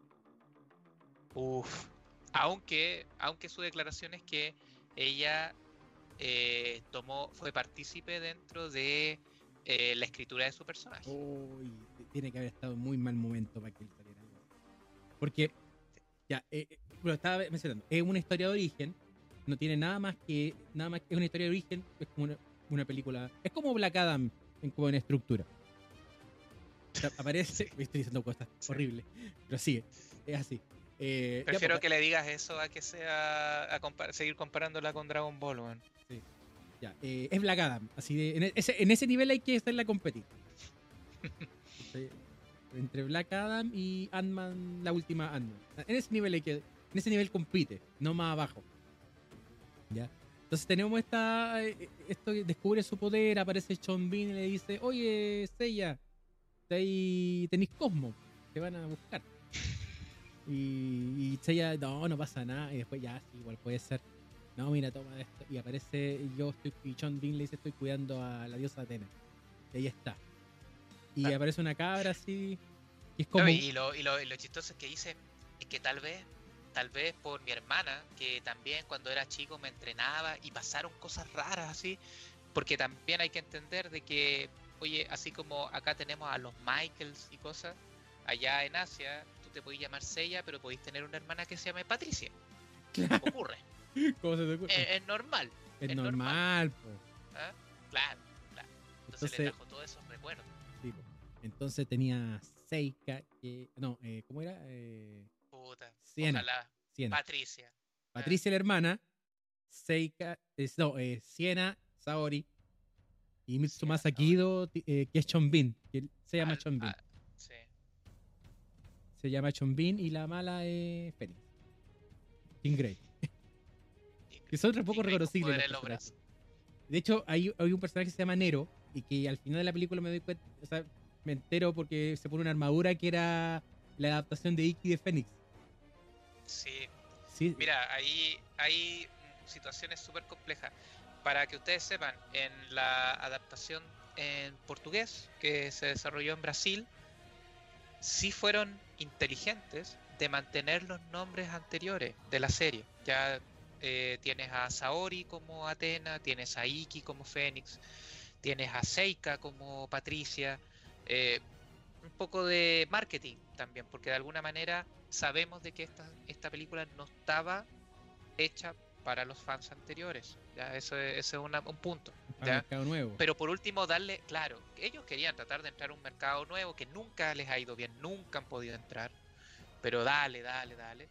Uf. Aunque, aunque su declaración es que ella eh, tomó, fue partícipe dentro de eh, la escritura de su personaje. Uy, tiene que haber estado en muy mal momento para que él saliera. Porque, ya, eh, lo estaba mencionando, es una historia de origen no tiene nada más que nada más que una historia de origen es como una, película es como Black Adam en como en estructura. Aparece estoy diciendo cosas horribles pero sí es así. Eh, prefiero pues, que le digas eso a que sea a seguir comparándola con Dragon Ball man. sí ya eh, es Black Adam así de, en ese, en ese nivel hay que estarla competir. Entre Black Adam y Ant-Man la última Ant-Man. En ese nivel hay que en ese nivel compite no más abajo ¿ya? Entonces tenemos esta, eh, esto que descubre su poder, aparece Sean Bean y le dice, oye, Seiya, ahí tenéis Cosmo, te van a buscar. Y, y Seiya, no, no pasa nada, y después ya, sí, igual puede ser. No, mira, toma esto. Y aparece, yo estoy, y Sean Bean le dice, estoy cuidando a la diosa Atena. Y ahí está. Y Ah. aparece una cabra así, y es No, como... y, lo, y, lo, y lo chistoso es que dice es que tal vez, tal vez por mi hermana, que también cuando era chico me entrenaba y pasaron cosas raras así, porque también hay que entender de que, oye, así como acá tenemos a los Michaels y cosas, allá en Asia tú te podés llamar Seiya, pero podéis tener una hermana que se llame Patricia. Ocurre, ¿Cómo se te ocurre? es, es normal, es es normal, po. ¿ah? claro, claro. Entonces, le trajo todos esos recuerdos. Entonces tenía Seika, que... No, eh, ¿cómo era? Eh, Puta, Siena. ojalá. Siena. Patricia. Patricia la hermana, Seika, es- no, eh, Siena, Saori y Mitsumasa. Kido, eh, que es Chonbin, que se llama Al- Chonbin. sí. Se llama Chonbin y la mala es Fénix. King Grey. Que son re poco reconocibles. De hecho, hay, hay un personaje que se llama Nero y que al final de la película me doy cuenta, o sea, me entero porque se pone una armadura que era la adaptación de Iki de Fénix. Sí, Sí, mira, ahí hay situaciones súper complejas. Para que ustedes sepan, en la adaptación en portugués que se desarrolló en Brasil, sí fueron inteligentes de mantener los nombres anteriores de la serie. Ya eh, tienes a Saori como Atena, tienes a Iki como Fénix, tienes a Seika como Patricia. eh, un poco de marketing también, porque de alguna manera sabemos de que esta, esta película no estaba hecha para los fans anteriores. Ya, eso es, ese es una- un punto. ya. mercado nuevo. Pero por último, darle, claro, ellos querían tratar de entrar a un mercado nuevo que nunca les ha ido bien, nunca han podido entrar. Pero dale, dale, dale.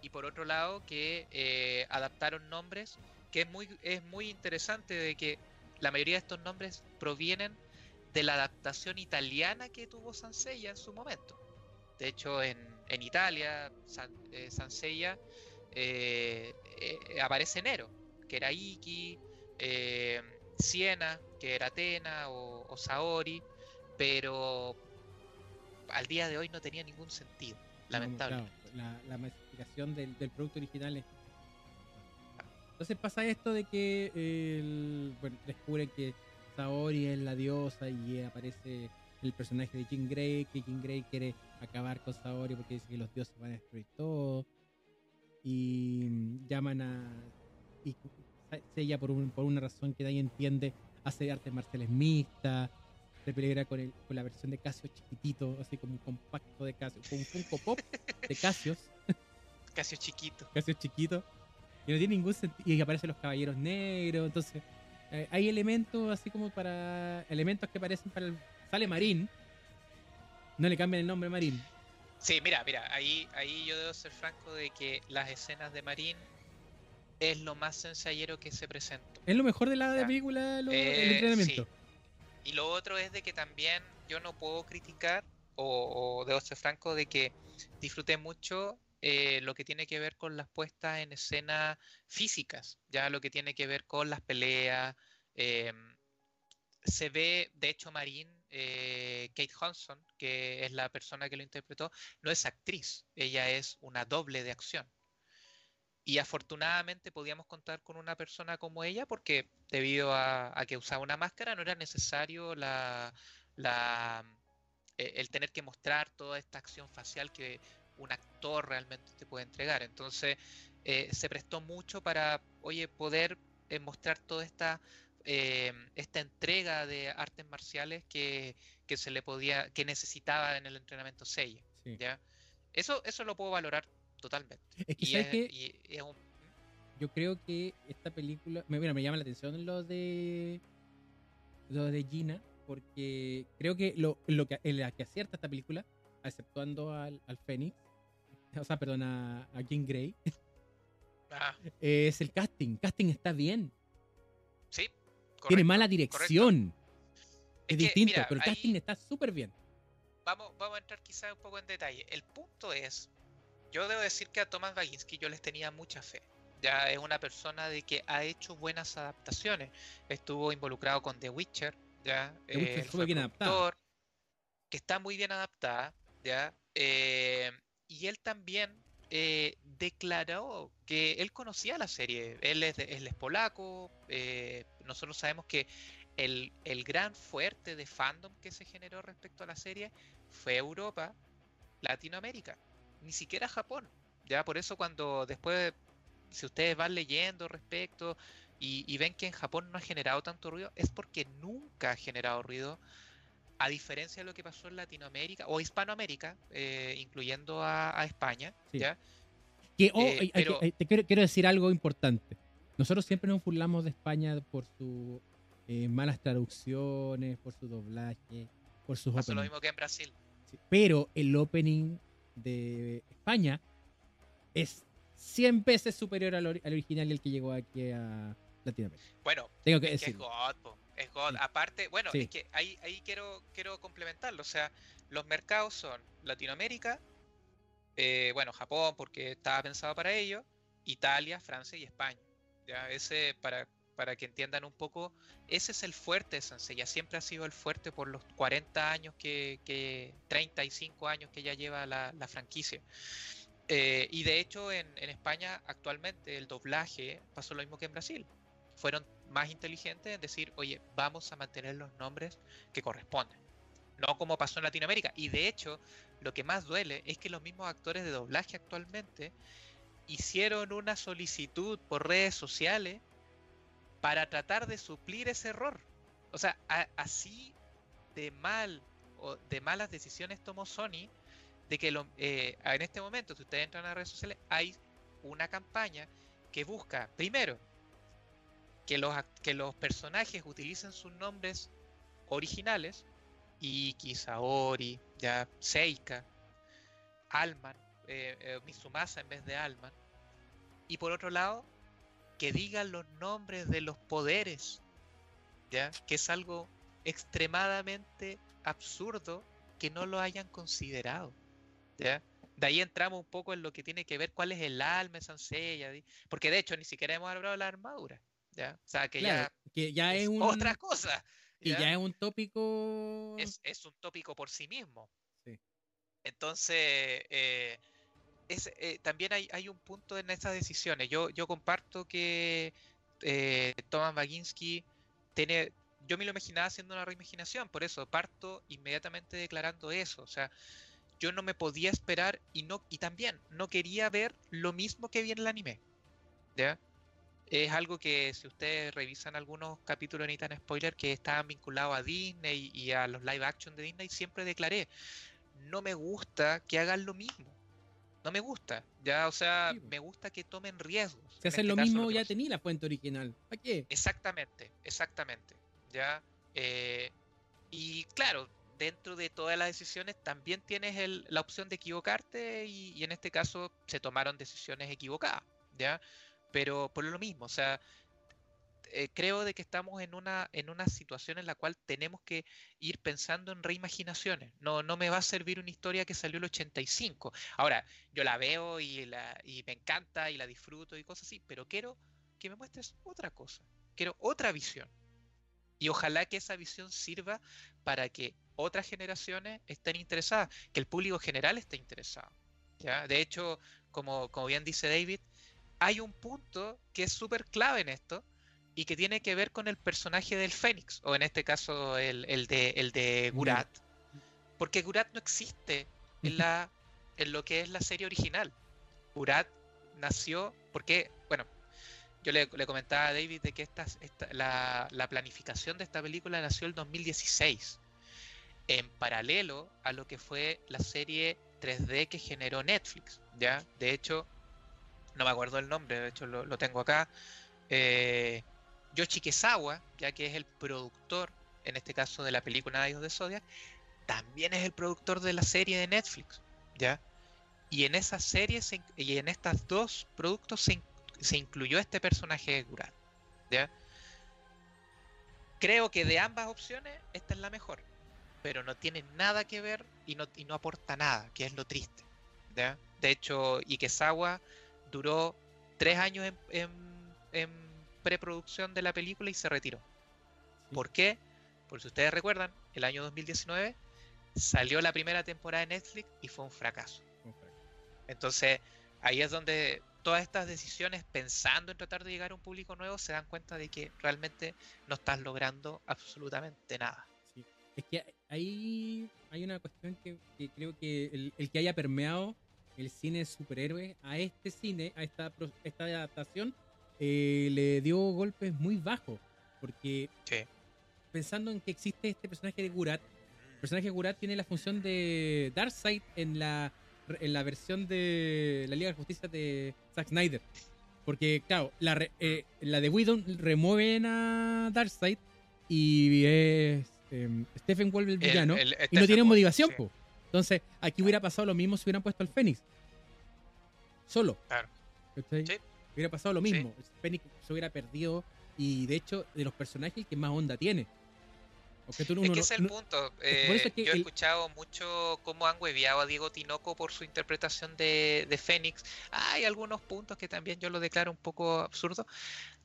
Y por otro lado, que eh, adaptaron nombres, que es muy, es muy interesante de que la mayoría de estos nombres provienen de la adaptación italiana que tuvo Sansella en su momento. De hecho, en, en Italia, San, eh, Sansella eh, eh, aparece Nero, que era Iki, eh, Siena, que era Atena o, o Saori, pero al día de hoy no tenía ningún sentido, lamentable. Claro, la, la masificación del, del producto original es. Entonces pasa esto de que el- bueno, descubren que Saori es la diosa y aparece el personaje de Jean Grey, que Jean Grey quiere acabar con Saori porque dice que los dioses van a destruir todo. Y llaman a. Y ella por, un- por una razón que nadie entiende, hace artes marciales mixtas, se pelea con, el, con la versión de Casio chiquitito, así como un compacto de Casio, como un Funko Pop de Casios, Casi chiquito. Casios chiquito, y no tiene ningún sentido, y aparecen los caballeros negros, entonces eh, hay elementos así como para, elementos que parecen para el, sale Marín, no le cambian el nombre Marín, Sí, mira, mira, ahí, ahí yo debo ser franco de que las escenas de Marín es lo más ensayero que se presentó. es lo mejor de la Ya. película, lo- Eh, el entrenamiento. sí. Y lo otro es de que también yo no puedo criticar, o, o debo ser franco, de que disfruté mucho eh, lo que tiene que ver con las puestas en escena físicas, ya lo que tiene que ver con las peleas. eh, se ve, de hecho, Marín, eh, Kate Hudson, que es la persona que lo interpretó, no es actriz, ella es una doble de acción. Y afortunadamente podíamos contar con una persona como ella porque debido a, que usaba una máscara no era necesario eh, el tener que mostrar toda esta acción facial que un actor realmente te puede entregar. Entonces eh, se prestó mucho para, oye, poder mostrar toda esta, eh, esta entrega de artes marciales que, que se le podía, que necesitaba en el entrenamiento Seiya. Sí. ¿ya? Eso, eso lo puedo valorar totalmente. Es que, Y ¿sabes es, qué? y es un, Yo creo que esta película, me, mira, me llama la atención lo de lo de Gina, porque creo que lo, lo que, en la que acierta esta película, exceptuando al, al Fénix, o sea, perdón, a, a Jean Grey, ah, es el casting. Casting está bien, sí, tiene mala dirección. Es, Es que, distinto, mira, pero el ahí- casting está súper bien. vamos, vamos a entrar quizás un poco en detalle. El punto es, yo debo decir que a Thomas Baginski yo les tenía mucha fe. Ya es una persona de que ha hecho buenas adaptaciones. Estuvo involucrado con The Witcher, ya. The Witcher eh, fue bien adaptada. Que está muy bien adaptada, ya. eh, y él también eh, declaró que él conocía la serie. Él es, él es polaco. eh, nosotros sabemos que el, gran fuerte de fandom que se generó respecto a la serie fue Europa, Latinoamérica, ni siquiera Japón. Ya por eso cuando después, si ustedes van leyendo respecto y ven que en Japón no ha generado tanto ruido, es porque nunca ha generado ruido, a diferencia de lo que pasó en Latinoamérica o Hispanoamérica, eh, incluyendo a, a España. Sí. ¿ya? Que, oh, Eh, que- te quiero, quiero decir algo importante. Nosotros siempre nos burlamos de España por sus eh, malas traducciones, por su doblaje, por sus Pasó lo mismo que en Brasil. Sí, Pero el opening de España es 100 veces superior al, al original y el que llegó aquí a Latinoamérica. Bueno, Tengo que Es que es decirlo. God, po, es God. Sí. Aparte, bueno, Sí. es que ahí, ahí quiero, quiero complementarlo. O sea, los mercados son Latinoamérica, eh, bueno, Japón, porque estaba pensado para ello, Italia, Francia y España. Ya, ese, para, para que entiendan un poco, ese es el fuerte de Sansei. Ya siempre ha sido el fuerte por los 40 años que, que 35 años que ya lleva la, la franquicia. Eh, y de hecho en, en España actualmente el doblaje pasó lo mismo que en Brasil. Fueron más inteligentes en decir, oye, vamos a mantener los nombres que corresponden. No como pasó en Latinoamérica. Y de hecho, lo que más duele es que los mismos actores de doblaje actualmente hicieron una solicitud por redes sociales para tratar de suplir ese error. O sea, así de mal o de malas decisiones tomó Sony de que lo- eh, en este momento, si ustedes entran a redes sociales, hay una campaña que busca, primero, que los, que los personajes utilicen sus nombres originales, Iki, Saori, ya Seika, Alman, eh, eh, Mitsumasa en vez de Alman, y por otro lado, que digan los nombres de los poderes, ya, que es algo extremadamente absurdo que no lo hayan considerado. ¿ya? De ahí entramos un poco en lo que tiene que ver cuál es el alma de Sansella, porque de hecho ni siquiera hemos hablado de la armadura, ¿ya? O sea, que Claro, que ya ya es es un otra cosa. y ¿ya? ya es un tópico Es, es un tópico por sí mismo. Sí. Entonces, eh, es, eh, también hay, hay un punto en estas decisiones. Yo, yo comparto que eh, Thomas Baginski tiene. Yo me lo imaginaba haciendo una reimaginación, por eso parto inmediatamente declarando eso. O sea, yo no me podía esperar y no y también no quería ver lo mismo que vi en el anime. ¿Ya? Es algo que si ustedes revisan algunos capítulos ni tan spoiler que estaban vinculados a Disney y a los live action de Disney, siempre declaré, no me gusta que hagan lo mismo. No me gusta, ya, o sea, Sí, me gusta que tomen riesgos. si En hacen este lo caso, mismo ya tenía la fuente original. ¿Para qué? Exactamente, exactamente. Ya. eh, y claro, dentro de todas las decisiones también tienes el- la opción de equivocarte y, y en este caso se tomaron decisiones equivocadas, ¿ya? Pero por lo mismo, o sea, eh, creo de que estamos en una, en una situación en la cual tenemos que ir pensando en reimaginaciones. No, no me va a servir una historia que salió el 85. Ahora, yo la veo y, la, y me encanta y la disfruto y cosas así, pero quiero que me muestres otra cosa. Quiero otra visión. Y ojalá que esa visión sirva para que otras generaciones estén interesadas, que el público general esté interesado. ¿ya? De hecho, como, como bien dice David, hay un punto que es súper clave en esto y que tiene que ver con el personaje del Fénix, o en este caso el, el de, el de Gurat. Porque Gurat no existe en, la, en lo que es la serie original. Gurat nació porque, bueno, yo le, le comentaba a David de que esta, esta- la, la planificación de esta película nació el 2016, en paralelo a lo que fue la serie 3D que generó Netflix. ¿ya? De hecho, no me acuerdo el nombre, de hecho lo, tengo acá. Eh, Yoshi Kesawa, ya que es el productor, en este caso de la película Eyes de Zodiac, también es el productor de la serie de Netflix, ¿ya? Y en esa serie se in- y en estos dos productos se, se incluyó este personaje de Gurat, ¿ya? Creo que de ambas opciones esta es la mejor, pero no tiene nada que ver y no, y no aporta nada, que es lo triste, ¿ya? De hecho, Ikesawa duró tres años en, en, preproducción de la película y se retiró. ¿Por qué? Porque si ustedes recuerdan, el año 2019 salió la primera temporada de Netflix y fue un fracaso. Entonces, ahí es donde todas estas decisiones pensando en tratar de llegar a un público nuevo se dan cuenta de que realmente no estás logrando absolutamente nada. Es que ahí hay una cuestión que, creo que el, que haya permeado el cine superhéroe a este cine, a esta, esta adaptación, eh, le dio golpes muy bajos. Porque pensando en que existe este personaje de Gurat, el personaje de Gurat tiene la función de Darkseid en la, en la versión de la Liga de Justicia de Zack Snyder. Porque, claro, la, eh, la de Widow remueven a Darkseid y es Em, Stephen vuelve el villano y no tiene motivación. Entonces, aquí hubiera pasado lo mismo si hubieran puesto al Fénix. Solo. Claro. Hubiera pasado lo mismo. El Fénix se hubiera perdido y de hecho de los personajes el que más onda tiene. es que es el punto. Eh, yo he escuchado mucho cómo han hueviado a Diego Tinoco por su interpretación de, de Fénix. Hay algunos puntos que también yo lo declaro un poco absurdo,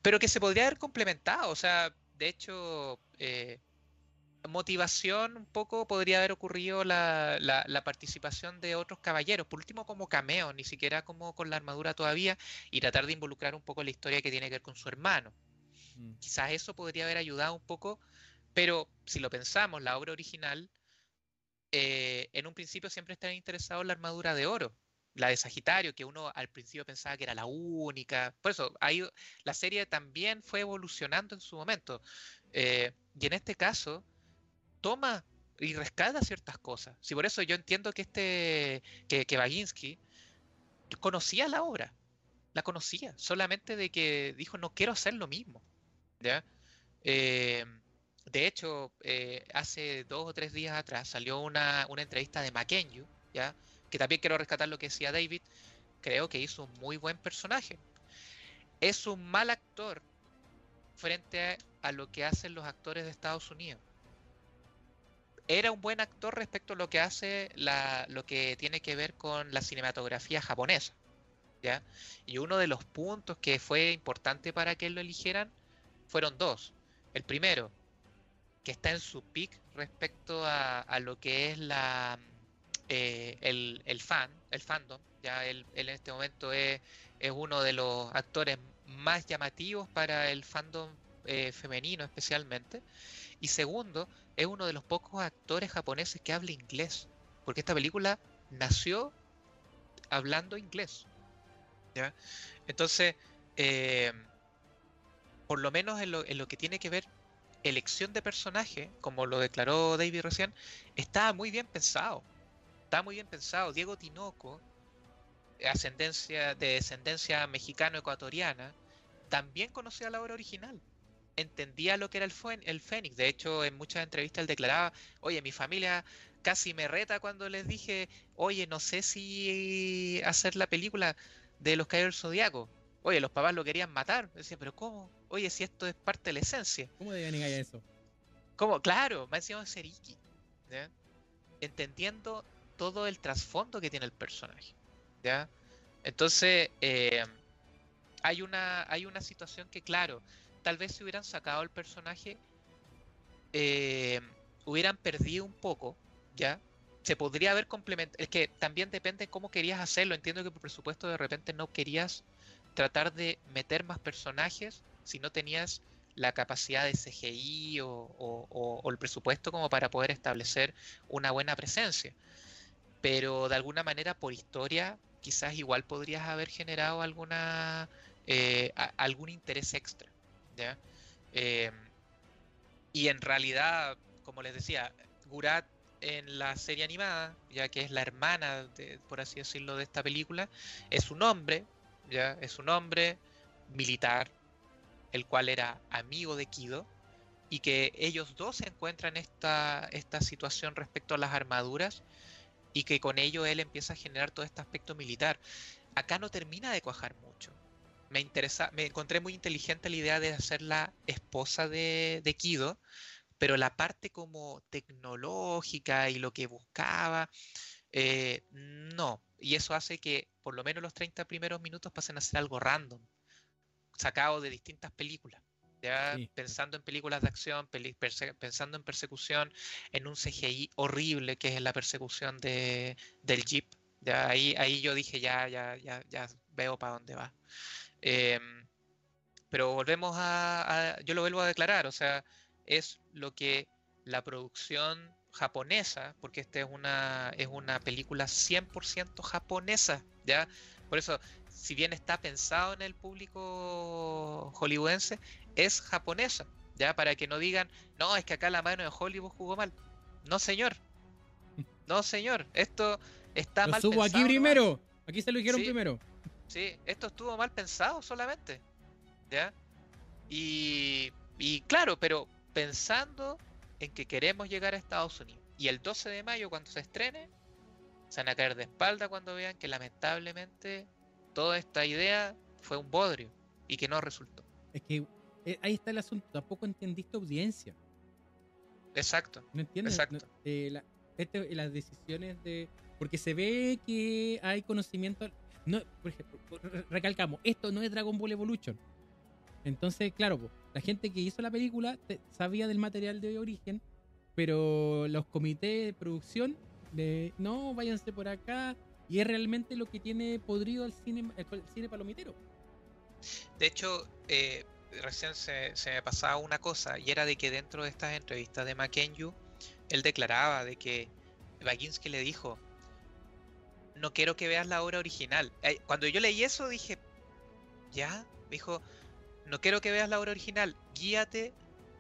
pero que se podría haber complementado. O sea, de hecho, eh, motivación un poco podría haber ocurrido la, la, participación de otros caballeros, por último como cameo, ni siquiera como con la armadura todavía, y tratar de involucrar un poco la historia que tiene que ver con su hermano. Mm. Quizás eso podría haber ayudado un poco, pero si lo pensamos, la obra original, eh, en un principio siempre estaba interesado en la armadura de oro, la de Sagitario, que uno al principio pensaba que era la única. Por eso, la serie también fue evolucionando en su momento. Eh, y en este caso, toma y rescata ciertas cosas. Si por eso yo entiendo que este, que, que Baginski conocía la obra, la conocía, solamente de que dijo no quiero hacer lo mismo. ¿ya? Eh, de hecho, eh, hace dos o tres días atrás salió una, una entrevista de Mackenzie, ¿ya? que también quiero rescatar lo que decía David, creo que hizo un muy buen personaje. Es un mal actor frente a lo que hacen los actores de Estados Unidos era un buen actor respecto a lo que hace la, lo que tiene que ver con la cinematografía japonesa. ¿ya? Y uno de los puntos que fue importante para que lo eligieran fueron dos. El primero, que está en su peak respecto a, lo que es la eh, el, fan, el fandom. Ya él, en este momento es, es, uno de los actores más llamativos para el fandom eh, femenino especialmente. Y segundo, es uno de los pocos actores japoneses que habla inglés. Porque esta película nació hablando inglés. Entonces, eh, por lo menos en lo, en lo, que tiene que ver elección de personaje, como lo declaró David recién, está muy bien pensado. Está muy bien pensado. Diego Tinoco, ascendencia, de descendencia mexicano-ecuatoriana, también conocía la obra original entendía lo que era el, el Fénix. De hecho, en muchas entrevistas él declaraba, oye, mi familia casi me reta cuando les dije, oye, no sé si hacer la película de los Caballeros del Zodíaco. Oye, los papás lo querían matar. Decía, pero ¿cómo? Oye, si esto es parte de la esencia. ¿Cómo deben negar eso? ¿Cómo? Claro, me decían Seriki. Entendiendo todo el trasfondo que tiene el personaje. ¿ya? Entonces, eh, hay, una, hay una situación que, claro, tal vez si hubieran sacado el personaje, eh, hubieran perdido un poco, ¿ya? Se podría haber complementado. Es que también depende cómo querías hacerlo. Entiendo que por presupuesto de repente no querías tratar de meter más personajes si no tenías la capacidad de CGI o, el presupuesto como para poder establecer una buena presencia. Pero de alguna manera por historia quizás igual podrías haber generado alguna eh, algún interés extra. Em, y en realidad, como les decía, Gurat en la serie animada, ya que es la hermana, de, por así decirlo, de esta película, es un hombre, ya es un hombre militar, el cual era amigo de Kido, y que ellos dos se encuentran esta, esta situación respecto a las armaduras, y que con ello él empieza a generar todo este aspecto militar. Acá no termina de cuajar mucho me interesa, me encontré muy inteligente la idea de hacer la esposa de, Kido, pero la parte como tecnológica y lo que buscaba, eh, no. Y eso hace que por lo menos los 30 primeros minutos pasen a ser algo random, sacado de distintas películas. Ya Sí. pensando en películas de acción, peli- perse- pensando en persecución, en un CGI horrible que es la persecución de, del Jeep. Ya ahí, ahí yo dije, ya, ya, ya, ya veo para dónde va. Em, pero volvemos a, a- yo lo vuelvo a declarar, o sea, es lo que la producción japonesa, porque esta es una, es una película 100% japonesa, ¿ya? Por eso, si bien está pensado en el público hollywoodense, es japonesa, ¿ya? Para que no digan, no, es que acá la mano de Hollywood jugó mal. No, señor. No, señor. Esto está Lo mal subo aquí pensado nomás. primero. Aquí se lo dijeron Sí. primero. Sí, esto estuvo mal pensado solamente. ¿Ya? Y, y claro, pero pensando en que queremos llegar a Estados Unidos. Y el 12 de mayo, cuando se estrene, se van a caer de espalda cuando vean que lamentablemente toda esta idea fue un bodrio y que no resultó. Es que eh, ahí está el asunto. Tampoco entendiste audiencia. Exacto. ¿No entiendes? Exacto. No, eh, la- este- las decisiones de. Porque se ve que hay conocimiento. No, recalcamos, esto no es Dragon Ball Evolution. Entonces, claro, la gente que hizo la película sabía del material de origen, pero los comités de producción de no, váyanse por acá. Y es realmente lo que tiene podrido el cine, el, cine palomitero. De hecho, eh, recién se, me pasaba una cosa, y era de que dentro de estas entrevistas de Mackenzie, él declaraba de que Baginski le dijo, no quiero que veas la obra original. Eh, Cuando yo leí eso dije, ya, dijo, no quiero que veas la obra original, guíate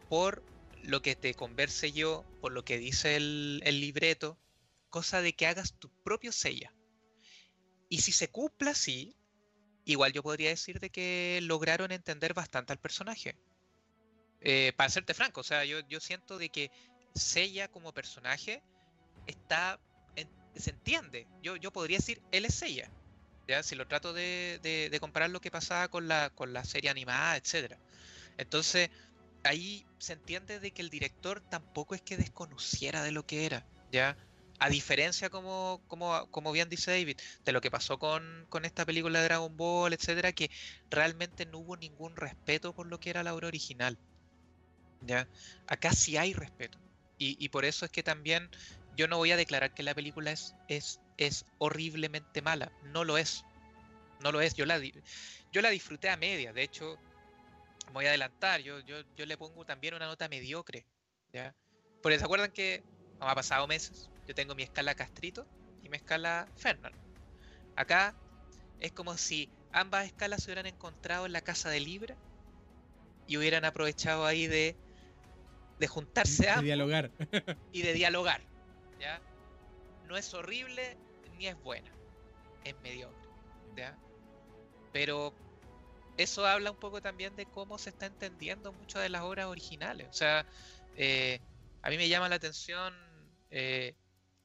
por lo que te converse yo, por lo que dice el, el libreto, cosa de que hagas tu propio sella. Y si se cumple así, igual yo podría decir de que lograron entender bastante al personaje. Eh, para serte franco, o sea, yo, yo siento de que Seiya como personaje está se entiende. Yo, yo podría decir, él es Seiya. ¿ya? Si lo trato de, de- de comparar lo que pasaba con la, con la serie animada, etcétera. Entonces, ahí se entiende de que el director tampoco es que desconociera de lo que era, ¿ya? A diferencia, como, como, como bien dice David, de lo que pasó con, con esta película de Dragon Ball, etcétera, que realmente no hubo ningún respeto por lo que era la obra original. ¿ya? Acá sí hay respeto. Y, y por eso es que también yo no voy a declarar que la película es, es, es horriblemente mala. No lo es. No lo es. Yo la, yo la disfruté a media. De hecho, me voy a adelantar. Yo, yo, yo le pongo también una nota mediocre. ¿ya? Porque se acuerdan que no ha pasado meses. Yo tengo mi escala Castrito y mi escala Fernal. Acá es como si ambas escalas se hubieran encontrado en la casa de Libra y hubieran aprovechado ahí de, de juntarse ambos dialogar. y de dialogar. ¿Ya? No es horrible ni es buena, es mediocre. ¿ya? Pero eso habla un poco también de cómo se está entendiendo muchas de las obras originales. O sea, eh, a mí me llama la atención eh,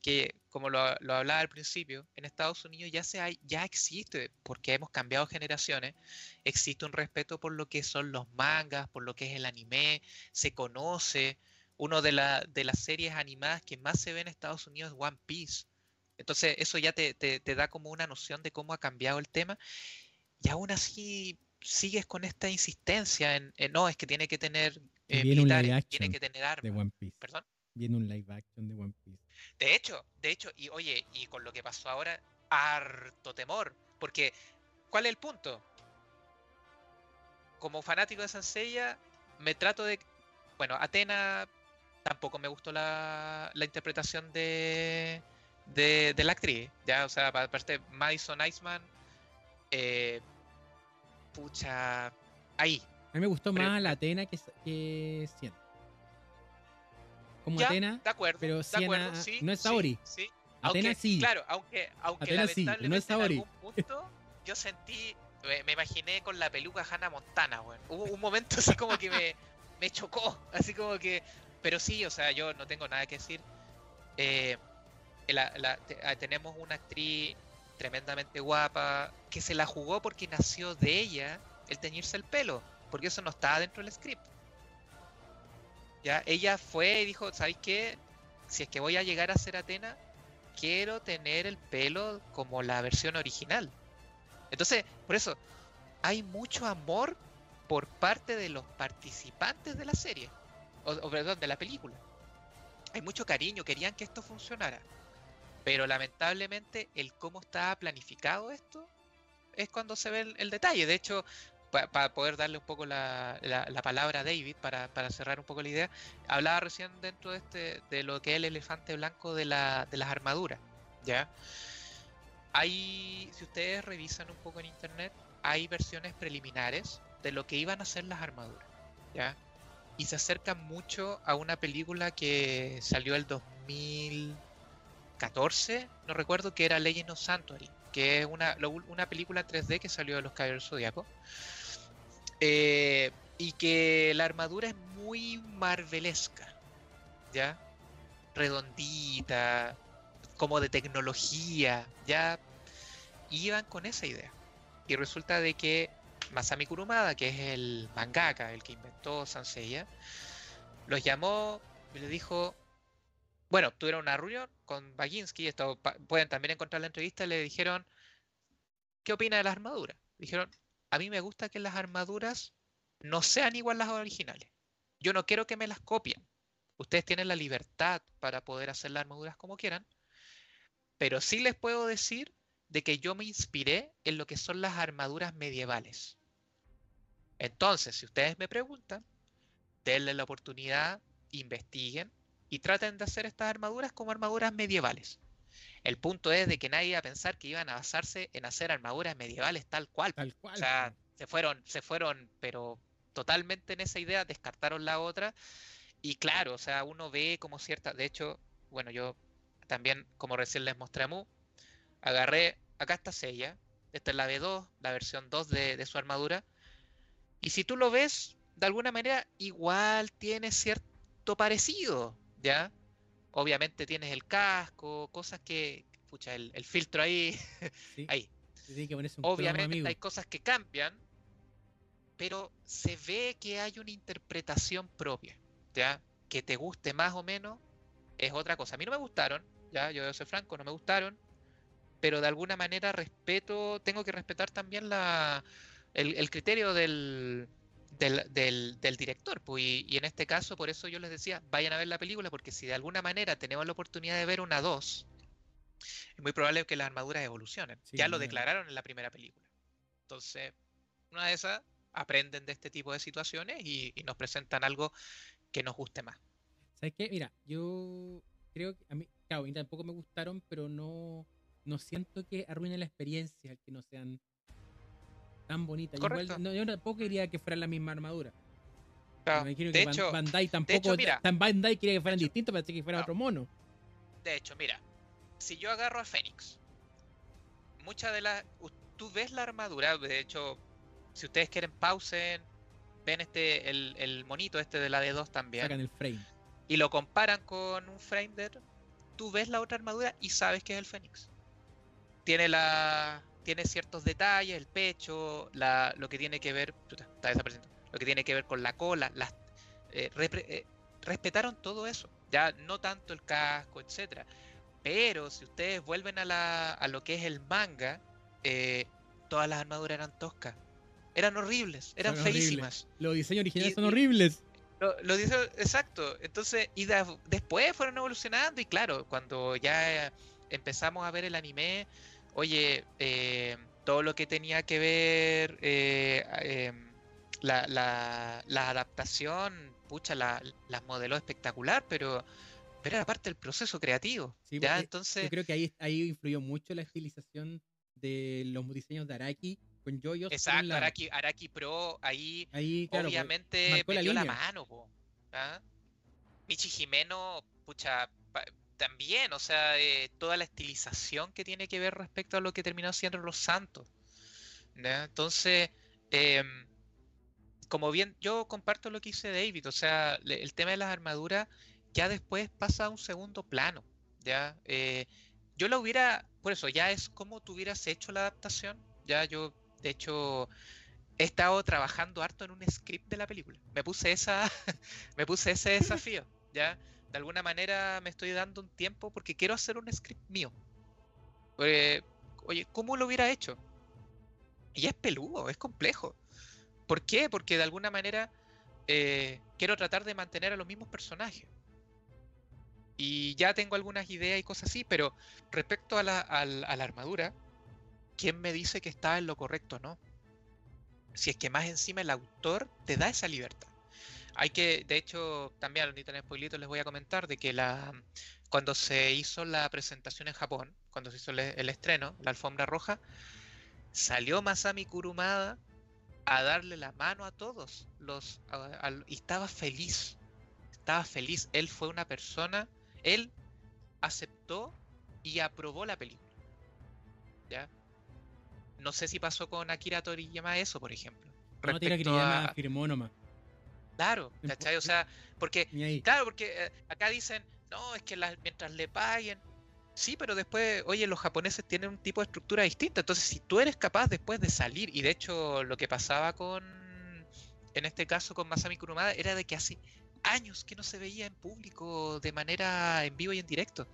que, como lo, lo hablaba al principio, en Estados Unidos ya, se hay, ya existe, porque hemos cambiado generaciones, existe un respeto por lo que son los mangas, por lo que es el anime, se conoce. Uno de, la- de las series animadas que más se ve en Estados Unidos es One Piece. Entonces eso ya te, te- te da como una noción de cómo ha cambiado el tema. Y aún así sigues con esta insistencia en, en, no, es que tiene que tener eh, Viene un live militares, tiene que tener de armas. One Piece. Perdón. Viene un live action de One Piece. De hecho, de hecho, y oye, y con lo que pasó ahora, harto temor. Porque, ¿cuál es el punto? Como fanático de Sansella, me trato de. Bueno, Atena tampoco me gustó la, la interpretación de, de, de la actriz. Ya, o sea, para parte Madison Iceman, eh, pucha, ahí. A mí me gustó Pero- más la Atena que, que Cien. Como Ya, Atena, de acuerdo, pero de Siena acuerdo, sí, no es sí, Saori. sí. Atena Aunque, sí. Claro, aunque, aunque Atena sí, pero no es lamentablemente en algún punto yo sentí, me, me imaginé con la peluca Hannah Montana, weón. Hubo un momento así como que me, me chocó, así como que, pero sí, o sea, yo no tengo nada que decir. Eh, ah, tenemos una actriz tremendamente guapa que se la jugó porque nació de ella el teñirse el pelo, porque eso no estaba dentro del script. Ya, ella fue y dijo, ¿sabéis qué? Si es que voy a llegar a ser Atena, quiero tener el pelo como la versión original. Entonces, por eso, hay mucho amor por parte de los participantes de la serie, o, perdón, de la película. Hay mucho cariño, querían que esto funcionara. Pero lamentablemente el cómo estaba planificado esto es cuando se ve el, detalle. De hecho, para poder darle un poco la, palabra a David, para, cerrar un poco la idea, hablaba recién dentro de, este, de lo que es el elefante blanco de, la, de las armaduras. ¿ya? Hay, si ustedes revisan un poco en internet, hay versiones preliminares de lo que iban a ser las armaduras, ¿ya? Y se acercan mucho a una película que salió el 2014, no recuerdo, que era Legend of Sanctuary, que es una, una película 3D que salió de los Caballeros Zodíaco. Eh, y que la armadura es muy marvelesca, ¿ya? Redondita, como de tecnología, ya iban con esa idea. Y resulta de que Masami Kurumada, que es el mangaka, el que inventó Sanseiya, los llamó y le dijo, bueno, tuvieron una reunión con Baginski, esto pueden también encontrar la entrevista, le dijeron, ¿qué opina de las armaduras? Dijeron, a mí me gusta que las armaduras no sean igual las originales. Yo no quiero que me las copien. Ustedes tienen la libertad para poder hacer las armaduras como quieran, pero sí les puedo decir de que yo me inspiré en lo que son las armaduras medievales. Entonces, si ustedes me preguntan, denle la oportunidad, investiguen y traten de hacer estas armaduras como armaduras medievales. El punto es de que nadie iba a pensar que iban a basarse en hacer armaduras medievales tal cual. Tal cual. O sea, se fueron, se fueron, pero totalmente en esa idea, descartaron la otra. Y claro, o sea, uno ve como cierta, de hecho, bueno, yo también, como recién les mostré a Mu, agarré, acá está Sella, esta es la B2, la versión 2 de, su armadura, y si tú lo ves, de alguna manera, igual tiene cierto parecido, ¿ya? Obviamente tienes el casco, cosas que, pucha, el, filtro ahí, ahí. Obviamente hay cosas que cambian, pero se ve que hay una interpretación propia, ¿ya? Que te guste más o menos es otra cosa. A mí no me gustaron, ya, yo soy franco, no me gustaron, pero de alguna manera respeto, tengo que respetar también la, el, criterio del, del, director. Pues, y, en este caso, por eso yo les decía, vayan a ver la película, porque si de alguna manera tenemos la oportunidad de ver una 2, es muy probable que las armaduras evolucionen. ya lo declararon en la primera película. Entonces, una de esas, aprenden de este tipo de situaciones y, y nos presentan algo que nos guste más. ¿Sabes qué? Mira, yo creo que a mí, claro, a mí tampoco me gustaron, pero no, no siento que arruine la experiencia que no sean tan bonitas. yo tampoco quería que fueran la misma armadura. de que hecho, Bandai tampoco. mira, Bandai quería que fueran distintos, para que fuera otro mono. De hecho, mira, si yo agarro a Fénix, muchas de las. Tú ves la armadura, de hecho, si ustedes quieren pausen, ven este, el, el monito este de la D2 también. Sacan el frame y lo comparan con un Frame tú ves la otra armadura y sabes que es el Fénix. Tiene la tiene ciertos detalles, el pecho, la, lo que tiene que ver, está lo que tiene que ver con la cola, las, eh, eh, respetaron todo eso, ya no tanto el casco, etcétera. Pero si ustedes vuelven a, la, a lo que es el manga, eh, todas las armaduras eran toscas, eran horribles, eran feísimas. Los diseños originales son horribles. Lo, dice exacto. Entonces, y después fueron evolucionando. Y claro, cuando ya empezamos a ver el anime, oye, eh, todo lo que tenía que ver eh, em, la, la, adaptación, pucha, la, las modeló espectacular, pero, pero era parte del proceso creativo. ¿ya? Entonces, yo creo que ahí, ahí influyó mucho la estilización de los diseños de Araki con Exacto, Araki, Araki, Pro ahí, obviamente metió la, mano, ¿ah? Michi Jimeno, pucha, también, o sea, eh, toda la estilización que tiene que ver respecto a lo que terminó siendo Los Santos. Entonces, em, como bien, yo comparto lo que dice David, o sea, el tema de las armaduras ya después pasa a un segundo plano, ¿ya? Eh, yo la hubiera, por eso, ya es como tú hubieras hecho la adaptación, ya yo de hecho, he estado trabajando harto en un script de la película. Me puse esa, me puse ese desafío, ¿ya? De alguna manera me estoy dando un tiempo porque quiero hacer un script mío. oye, ¿cómo lo hubiera hecho? Y es peludo, es complejo. ¿Por qué? Porque de alguna manera eh, quiero tratar de mantener a los mismos personajes. Y ya tengo algunas ideas y cosas así, pero respecto a la, a la- a la armadura, ¿quién me dice que está en lo correcto o no? Si es que más encima el autor te da esa libertad. Hay que, de hecho, también a los Nintendo Spoilitos les voy a comentar de que la, cuando se hizo la presentación en Japón, cuando se hizo el, el estreno, la alfombra roja, salió Masami Kurumada a darle la mano a todos los a- y estaba feliz. Estaba feliz. Él fue una persona, él aceptó y aprobó la película. ¿Ya? No sé si pasó con Akira Toriyama eso, por ejemplo. No tiene que Respecto llamar a- firmó nomás. Claro, No ¿cachai? O sea, porque. Claro, porque eh, acá dicen, no, es que las- mientras le paguen. Sí, pero después, oye, los japoneses tienen un tipo de estructura distinta. Entonces, si tú eres capaz después de salir, y de hecho lo que pasaba con, en este caso con Masami Kurumada, era de que hace años que no se veía en público de manera en vivo y en directo.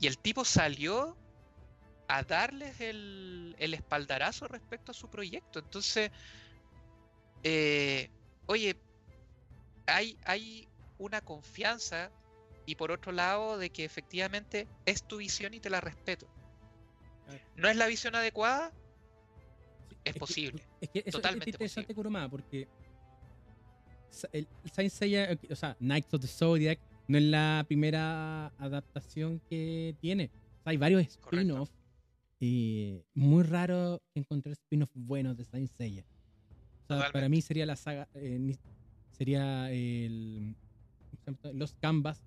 Y el tipo salió a darles el, el espaldarazo respecto a su proyecto. Entonces, eh, oye, hay, hay una confianza y por otro lado de que efectivamente es tu visión y te la respeto. ¿No es la visión adecuada? Es que- posible, Es que eso es totalmente interesante posible. Porque el Saint Seiya, o sea, Knights of the Zodiac no es la primera adaptación que tiene. O sea, hay varios spin-offs y muy raro encontrar spin-offs buenos de Saint Seiya. O sea, para mí sería la saga, eh, sería el. Los Canvas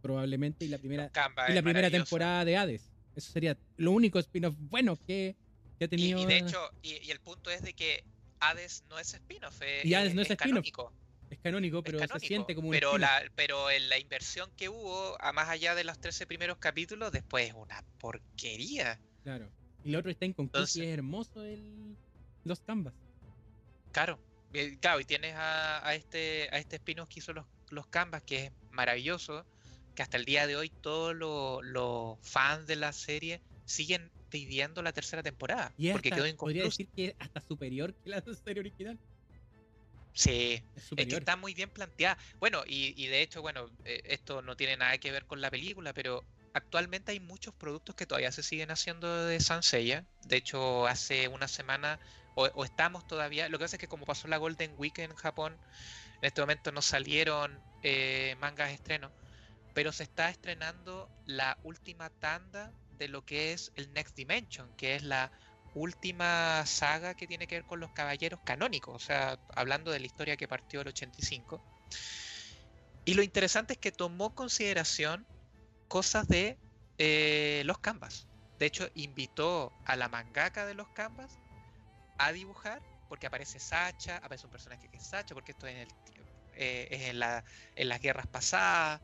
probablemente y la primera y es la primera temporada de Hades. Eso sería lo único spin-off bueno que, que ha tenido. y de hecho, y, y el punto es de que Hades no es spin-off, eh, Y Hades eh, no es spin-off, canónico, es canónico, es pero canónico, se siente como un pero la, pero en la inversión que hubo, a más allá de los 13 primeros capítulos, después es una porquería. Claro. Y el otro está inconcluso y es hermoso el los canvas. Claro, claro, y tienes a, a este a este spin-off que hizo los, los Canvas, que es maravilloso, que hasta el día de hoy todos los los fans de la serie siguen pidiendo la tercera temporada, Y porque hasta- quedó podría decir que es hasta superior que la serie original. Sí, Es es que está muy bien planteada. Bueno, y, y de hecho, bueno, eh, esto no tiene nada que ver con la película, pero actualmente hay muchos productos que todavía se siguen haciendo de Sanseiya. De hecho, hace una semana, o, estamos todavía, lo que pasa es que como pasó la Golden Week en Japón, en este momento no salieron eh, mangas de estreno, pero se está estrenando la última tanda de lo que es el Next Dimension, que es la última saga que tiene que ver con los caballeros canónicos, o sea, hablando de la historia que partió el 85. Y lo interesante es que tomó consideración cosas de eh, los canvas. De hecho, invitó a la mangaka de los canvas a dibujar, porque aparece Sacha, aparece un personaje que es Sacha, porque esto es en, el, eh, es en, la, en las guerras pasadas.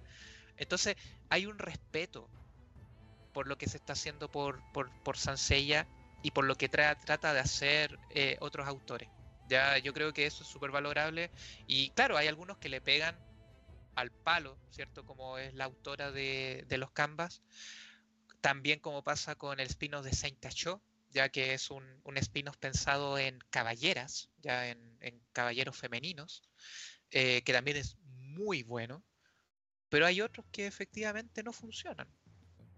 Entonces, hay un respeto por lo que se está haciendo por, por, por y por lo que tra- trata de hacer eh, otros autores. Ya yo creo que eso es súper valorable. Y claro, hay algunos que le pegan al palo, ¿cierto? Como es la autora de, de los Canvas. También como pasa con el spin-off de Saint Tacho, ya que es un, un spin-off pensado en caballeras, ya en, en caballeros femeninos, eh, que también es muy bueno. Pero hay otros que efectivamente no funcionan.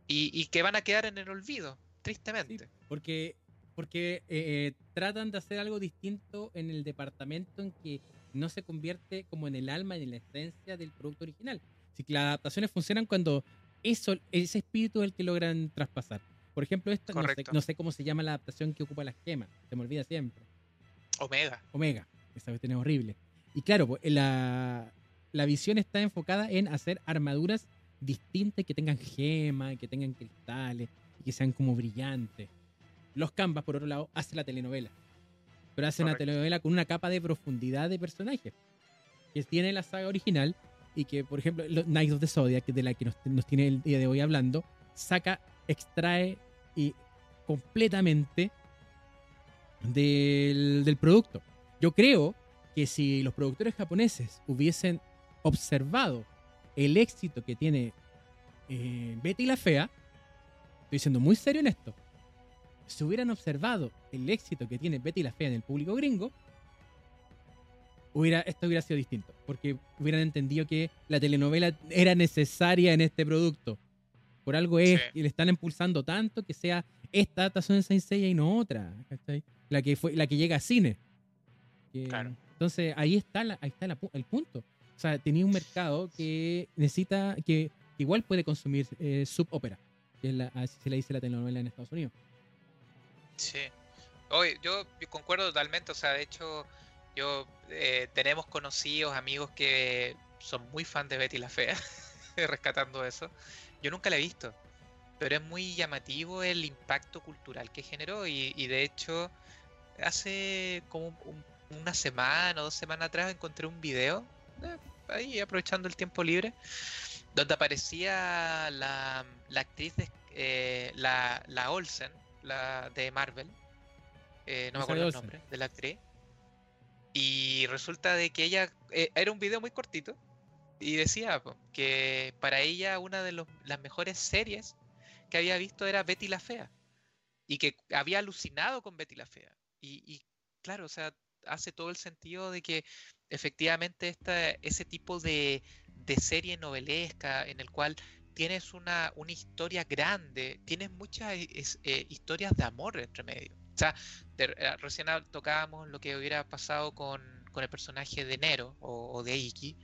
Y, y que van a quedar en el olvido, tristemente. Sí, porque porque eh, tratan de hacer algo distinto en el departamento en que no se convierte como en el alma y en la esencia del producto original. Así que las adaptaciones funcionan cuando eso, ese espíritu es el que logran traspasar. Por ejemplo, esta, no sé, no sé cómo se llama la adaptación que ocupa las gemas, se me olvida siempre. Omega. Omega, esa cuestión es horrible. Y claro, pues, la, la visión está enfocada en hacer armaduras distintas que tengan gemas, que tengan cristales y que sean como brillantes. Los Canvas, por otro lado, hace la telenovela. Pero hace una Correcto. telenovela con una capa de profundidad de personajes que tiene la saga original y que, por ejemplo, los Knights of the Zodiac, de la que nos, nos tiene el día de hoy hablando, saca, extrae y completamente del, del producto. Yo creo que si los productores japoneses hubiesen observado el éxito que tiene eh, Betty la Fea, estoy siendo muy serio en esto, si hubieran observado el éxito que tiene Betty la Fea en el público gringo, hubiera, esto hubiera sido distinto. Porque hubieran entendido que la telenovela era necesaria en este producto. Por algo es, Sí. y le están impulsando tanto que sea esta adaptación de Saint Seiya y no otra. ¿cachai? La que fue, la que llega a cine. Que- Claro. Entonces ahí está, la- ahí está la el punto. O sea, tenía un mercado que necesita, que igual puede consumir eh, subópera, que es la, así se le dice la telenovela en Estados Unidos. Sí. Oye, yo, yo concuerdo totalmente. O sea, de hecho, yo eh, tenemos conocidos, amigos que son muy fan de Betty la Fea, rescatando eso. Yo nunca la he visto, pero es muy llamativo el impacto cultural que generó. Y, y de hecho, hace como un- una semana o dos semanas atrás encontré un video, eh, ahí aprovechando el tiempo libre, donde aparecía la, la actriz, de, eh, la, la Olsen, la de Marvel, eh, no me acuerdo el Olsen. nombre de la actriz, y resulta de que ella, eh, era un video muy cortito, y decía que para ella una de los- las mejores series que había visto era Betty la Fea, y que había alucinado con Betty la Fea. Y, claro, o sea, hace todo el sentido de que efectivamente esta, ese tipo de, de serie novelesca en el cual tienes una, una historia grande, tienes muchas eh, eh, historias de amor entre medio. O sea, eh, recién tocábamos lo que hubiera pasado con, con el personaje de Nero o, o de Iki.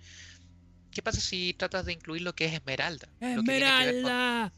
¿Qué pasa si tratas de incluir lo que es Esmeralda? ¡Esmeralda!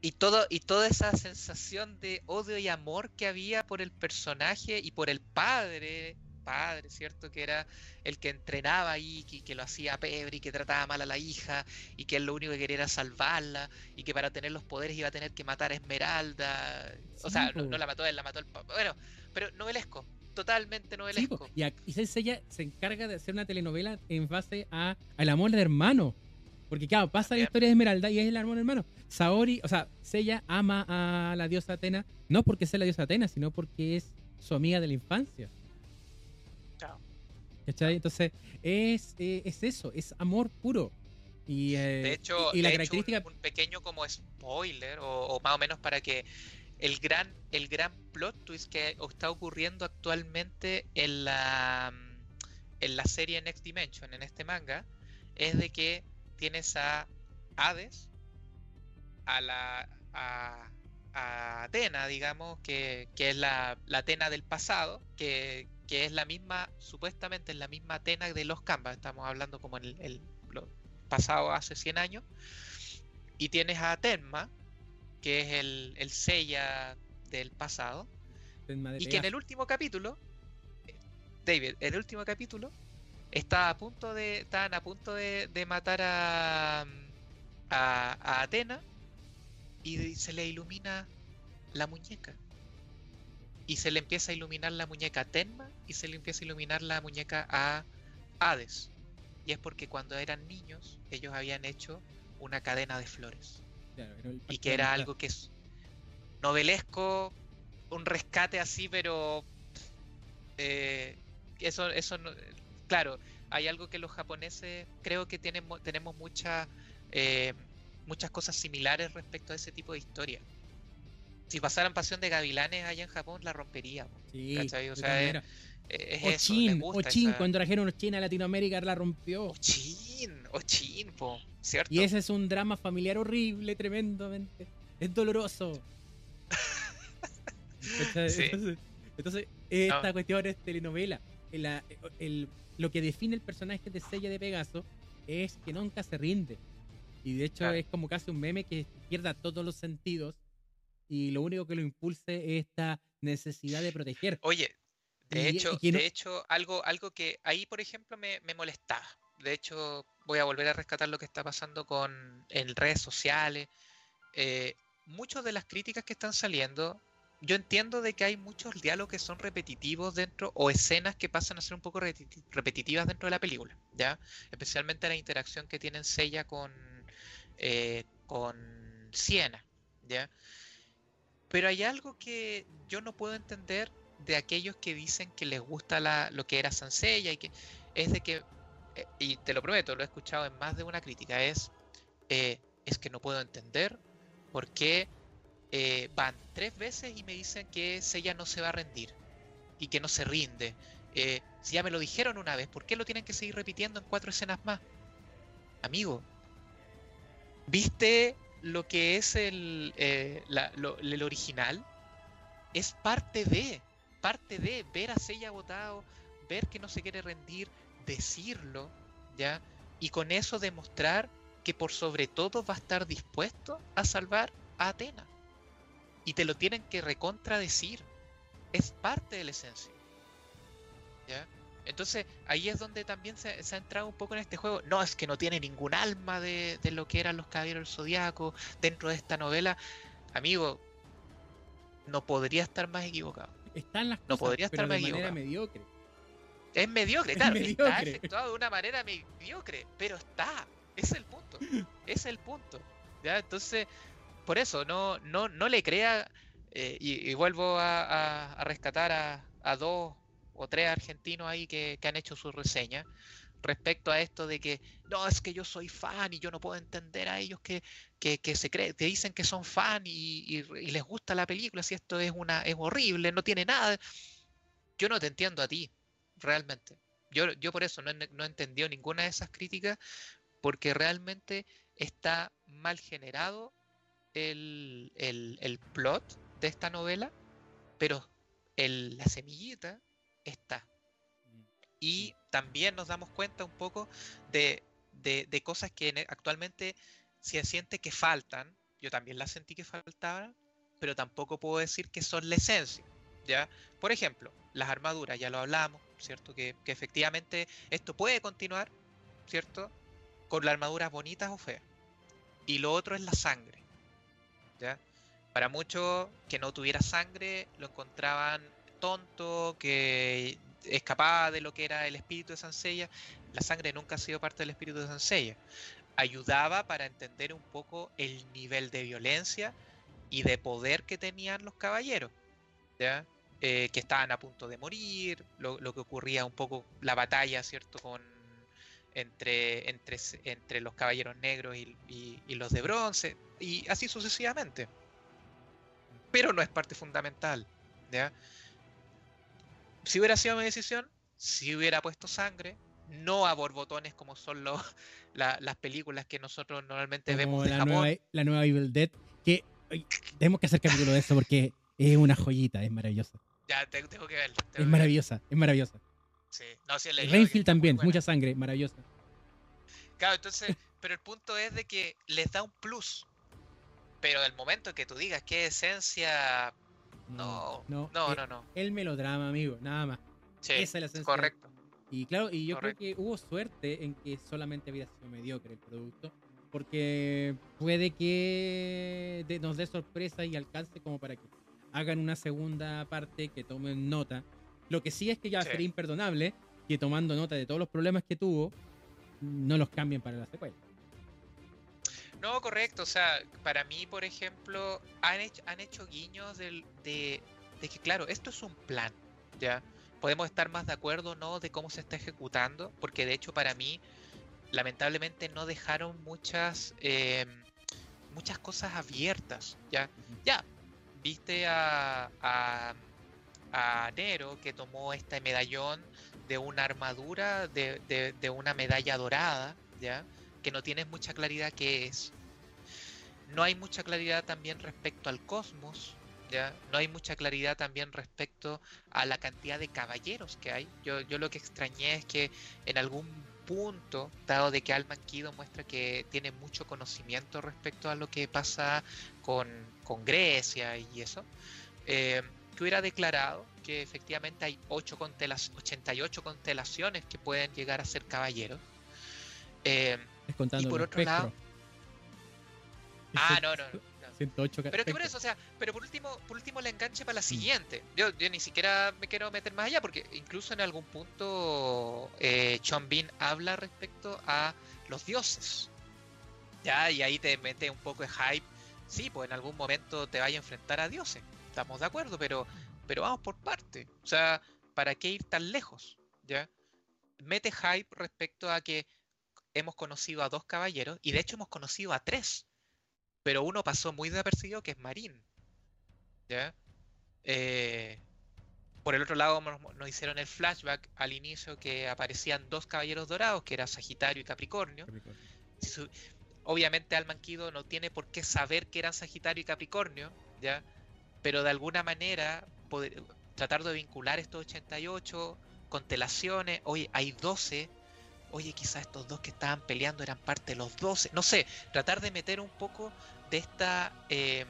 y todo y toda esa sensación de odio y amor que había por el personaje y por el padre padre cierto que era el que entrenaba ahí que, que lo hacía pebre y que trataba mal a la hija y que él lo único que quería era salvarla y que para tener los poderes iba a tener que matar a Esmeralda o Sí, sea no, la mató él la mató el bueno pero novelesco totalmente Sí, novelesco po. y, a- y se encarga de hacer una telenovela en base a, al amor de hermano. Porque claro, pasa la historia de Esmeralda y es el amor de hermano. Saori, o sea, Seiya ama a la diosa Atena, no porque sea la diosa Atena, sino porque es su amiga de la infancia. Chao. ¿Cachai? Entonces, es, eh, es eso, es amor puro. Y, eh, De hecho, y, la hecho, característica... un, un pequeño como spoiler, o, o más o menos para que el gran, el gran plot twist que está ocurriendo actualmente en la, en la serie Next Dimension, en este manga, es de que tienes a Hades, a la a, Atena, digamos, que, que es la, la Atena del pasado, que, que es la misma, supuestamente es la misma Atena de los Canvas, estamos hablando como en el, el- pasado hace 100 años, y tienes a Tenma, que es el, el Seiya del pasado, y que en el último capítulo, David, en el último capítulo, está a punto de, estaban a punto de, de matar a, a, a Atena y se le ilumina la muñeca. Y se le empieza a iluminar la muñeca a Tenma y se le empieza a iluminar la muñeca a Hades. Y es porque cuando eran niños ellos habían hecho una cadena de flores Claro, y que era algo que es novelesco, un rescate así, pero eh, eso, eso no- claro, hay algo que los japoneses creo que tienen, tenemos mucha, eh, muchas cosas similares respecto a ese tipo de historia. Si pasaran Pasión de Gavilanes allá en Japón, la romperíamos. Sí, ¿cachai? O sea, es- Es eso, les Ochin, gusta Ochin, esa- cuando trajeron Ochin a Latinoamérica la rompió. Ochin, Ochin, po, ¿cierto? Y ese es un drama familiar horrible, tremendamente. Es doloroso. Entonces, entonces, esta No. cuestión es telenovela. El- el- lo que define el personaje de Sella de Pegaso es que nunca se rinde. Y de hecho Claro. es como casi un meme que pierda todos los sentidos y lo único que lo impulse es esta necesidad de proteger. Oye, de Y- hecho, y que no- de hecho, algo, algo que ahí, por ejemplo, me, me molestaba. De hecho, voy a volver a rescatar lo que está pasando con en redes sociales. Eh, muchas de las críticas que están saliendo, yo entiendo de que hay muchos diálogos que son repetitivos dentro, o escenas que pasan a ser un poco repeti- repetitivas dentro de la película, ¿ya? Especialmente la interacción que tienen Seiya con, eh, con Siena, ¿ya? Pero hay algo que yo no puedo entender de aquellos que dicen que les gusta la, lo que era Sansella y que es de que, eh, y te lo prometo, lo he escuchado en más de una crítica, es, eh, es que no puedo entender por qué eh, van tres veces y me dicen que Seiya no se va a rendir y que no se rinde. Si ya me lo dijeron una vez, ¿por qué lo tienen que seguir repitiendo en cuatro escenas más? Amigo, ¿viste lo que es el, el original? Es parte de, parte de ver a Seiya agotado, ver que no se quiere rendir, decirlo, ¿ya? Y con eso demostrar que por sobre todo va a estar dispuesto a salvar a Atena. Y te lo tienen que recontradecir. Es parte de la esencia. ¿Ya? Entonces ahí es donde también se, ha entrado un poco en este juego. No, es que no tiene ningún alma de, lo que eran los Caballeros del Zodiaco dentro de esta novela. Amigo, no podría estar más equivocado. Están las cosas, no podría estar más de manera mediocre. Es mediocre, claro, está efectuado de una manera mediocre, pero está. es el punto. es el punto. ¿ya? Entonces, por eso, no, no, no le crea. Eh, y, vuelvo a, rescatar a, dos o tres argentinos ahí que, han hecho su reseña respecto a esto de que no, es que yo soy fan y yo no puedo entender a ellos que, se creen, que dicen que son fan y, les gusta la película, si esto es una, es horrible, no tiene nada. Yo no te entiendo a ti, realmente. Yo, yo por eso no, no he entendido ninguna de esas críticas, porque realmente está mal generado el, el, plot de esta novela, pero el, la semillita está. Y también nos damos cuenta un poco de, de, cosas que e, actualmente se siente que faltan. Yo también las sentí que faltaban, pero tampoco puedo decir que son la esencia. ¿ya? Por ejemplo, las armaduras, ya lo hablamos, ¿cierto? Que, efectivamente esto puede continuar, ¿cierto? Con las armaduras bonitas o feas. Y lo otro es la sangre, ¿ya? Para muchos que no tuviera sangre lo encontraban tonto, que escapaba de lo que era el espíritu de Sansella. La sangre nunca ha sido parte del espíritu de Sansella. Ayudaba para entender un poco el nivel de violencia y de poder que tenían los caballeros. ¿ya? Eh, que estaban a punto de morir, lo, que ocurría un poco la batalla, ¿cierto? Con, entre, entre, entre los caballeros negros y, los de bronce, y así sucesivamente. Pero no es parte fundamental. ¿ya? Si hubiera sido mi decisión, si hubiera puesto sangre, no a borbotones como son los, las películas que nosotros normalmente vemos de la Japón. Nueva, la nueva Evil Dead, que tenemos que hacer capítulo de eso porque es una joyita, es maravillosa. Ya, tengo que verlo. es maravillosa, es maravillosa. Sí, no, sí, Rainfield también, mucha sangre, maravillosa. Claro, entonces, pero el punto es de que les da un plus. Pero el momento que tú digas qué esencia. No, no, no, no, no. El melodrama, amigo, nada más. Sí, Esa es la esencia. Correcto. Y claro, y yo creo que hubo suerte en que solamente había sido mediocre el producto. Porque puede que nos dé sorpresa y alcance como para que hagan una segunda parte, que tomen nota. Lo que sí es que ya sería imperdonable que tomando nota de todos los problemas que tuvo, no los cambien para la secuela. No, correcto. O sea, para mí, por ejemplo, han hecho, han hecho guiños de, de, que, claro, esto es un plan, ¿ya? Podemos estar más de acuerdo no de cómo se está ejecutando, porque de hecho para mí, lamentablemente, no dejaron muchas, em, muchas cosas abiertas, ¿ya? Ya, viste a, a, Nero que tomó este medallón de una armadura, de, una medalla dorada, ¿ya? Que no tienes mucha claridad qué es. No hay mucha claridad también respecto al cosmos, ¿ya? No hay mucha claridad también respecto a la cantidad de caballeros que hay. Yo, yo lo que extrañé es que en algún punto, dado de que Alman Kido muestra que tiene mucho conocimiento respecto a lo que pasa con, Grecia y eso, eh, que hubiera declarado que efectivamente hay 8 88 constelaciones que pueden llegar a ser caballeros. Eh, y por otro lado... Ah, no, no. Pero que por eso, o sea, pero por último, por último le enganche para la mm. siguiente. Yo, yo ni siquiera me quiero meter más allá, porque incluso en algún punto eh, Bean habla respecto a los dioses. Ya, y ahí te mete un poco de hype. Sí, pues en algún momento te vaya a enfrentar a dioses. Estamos de acuerdo, pero, pero vamos por parte. O sea, ¿para qué ir tan lejos? ¿Ya? Mete hype respecto a que hemos conocido a dos caballeros y de hecho hemos conocido a tres pero uno pasó muy desapercibido que es Marín, ¿ya? Eh, por el otro lado, nos, nos hicieron el flashback al inicio que aparecían dos caballeros dorados, que era Sagitario y Capricornio. Capricornio. Su- obviamente Alman Kido no tiene por qué saber que eran Sagitario y Capricornio, ¿ya? Pero de alguna manera poder- tratar de vincular estos 88 constelaciones, oye, hay 12, oye, quizás estos dos que estaban peleando eran parte de los 12, no sé, tratar de meter un poco de esta, eh,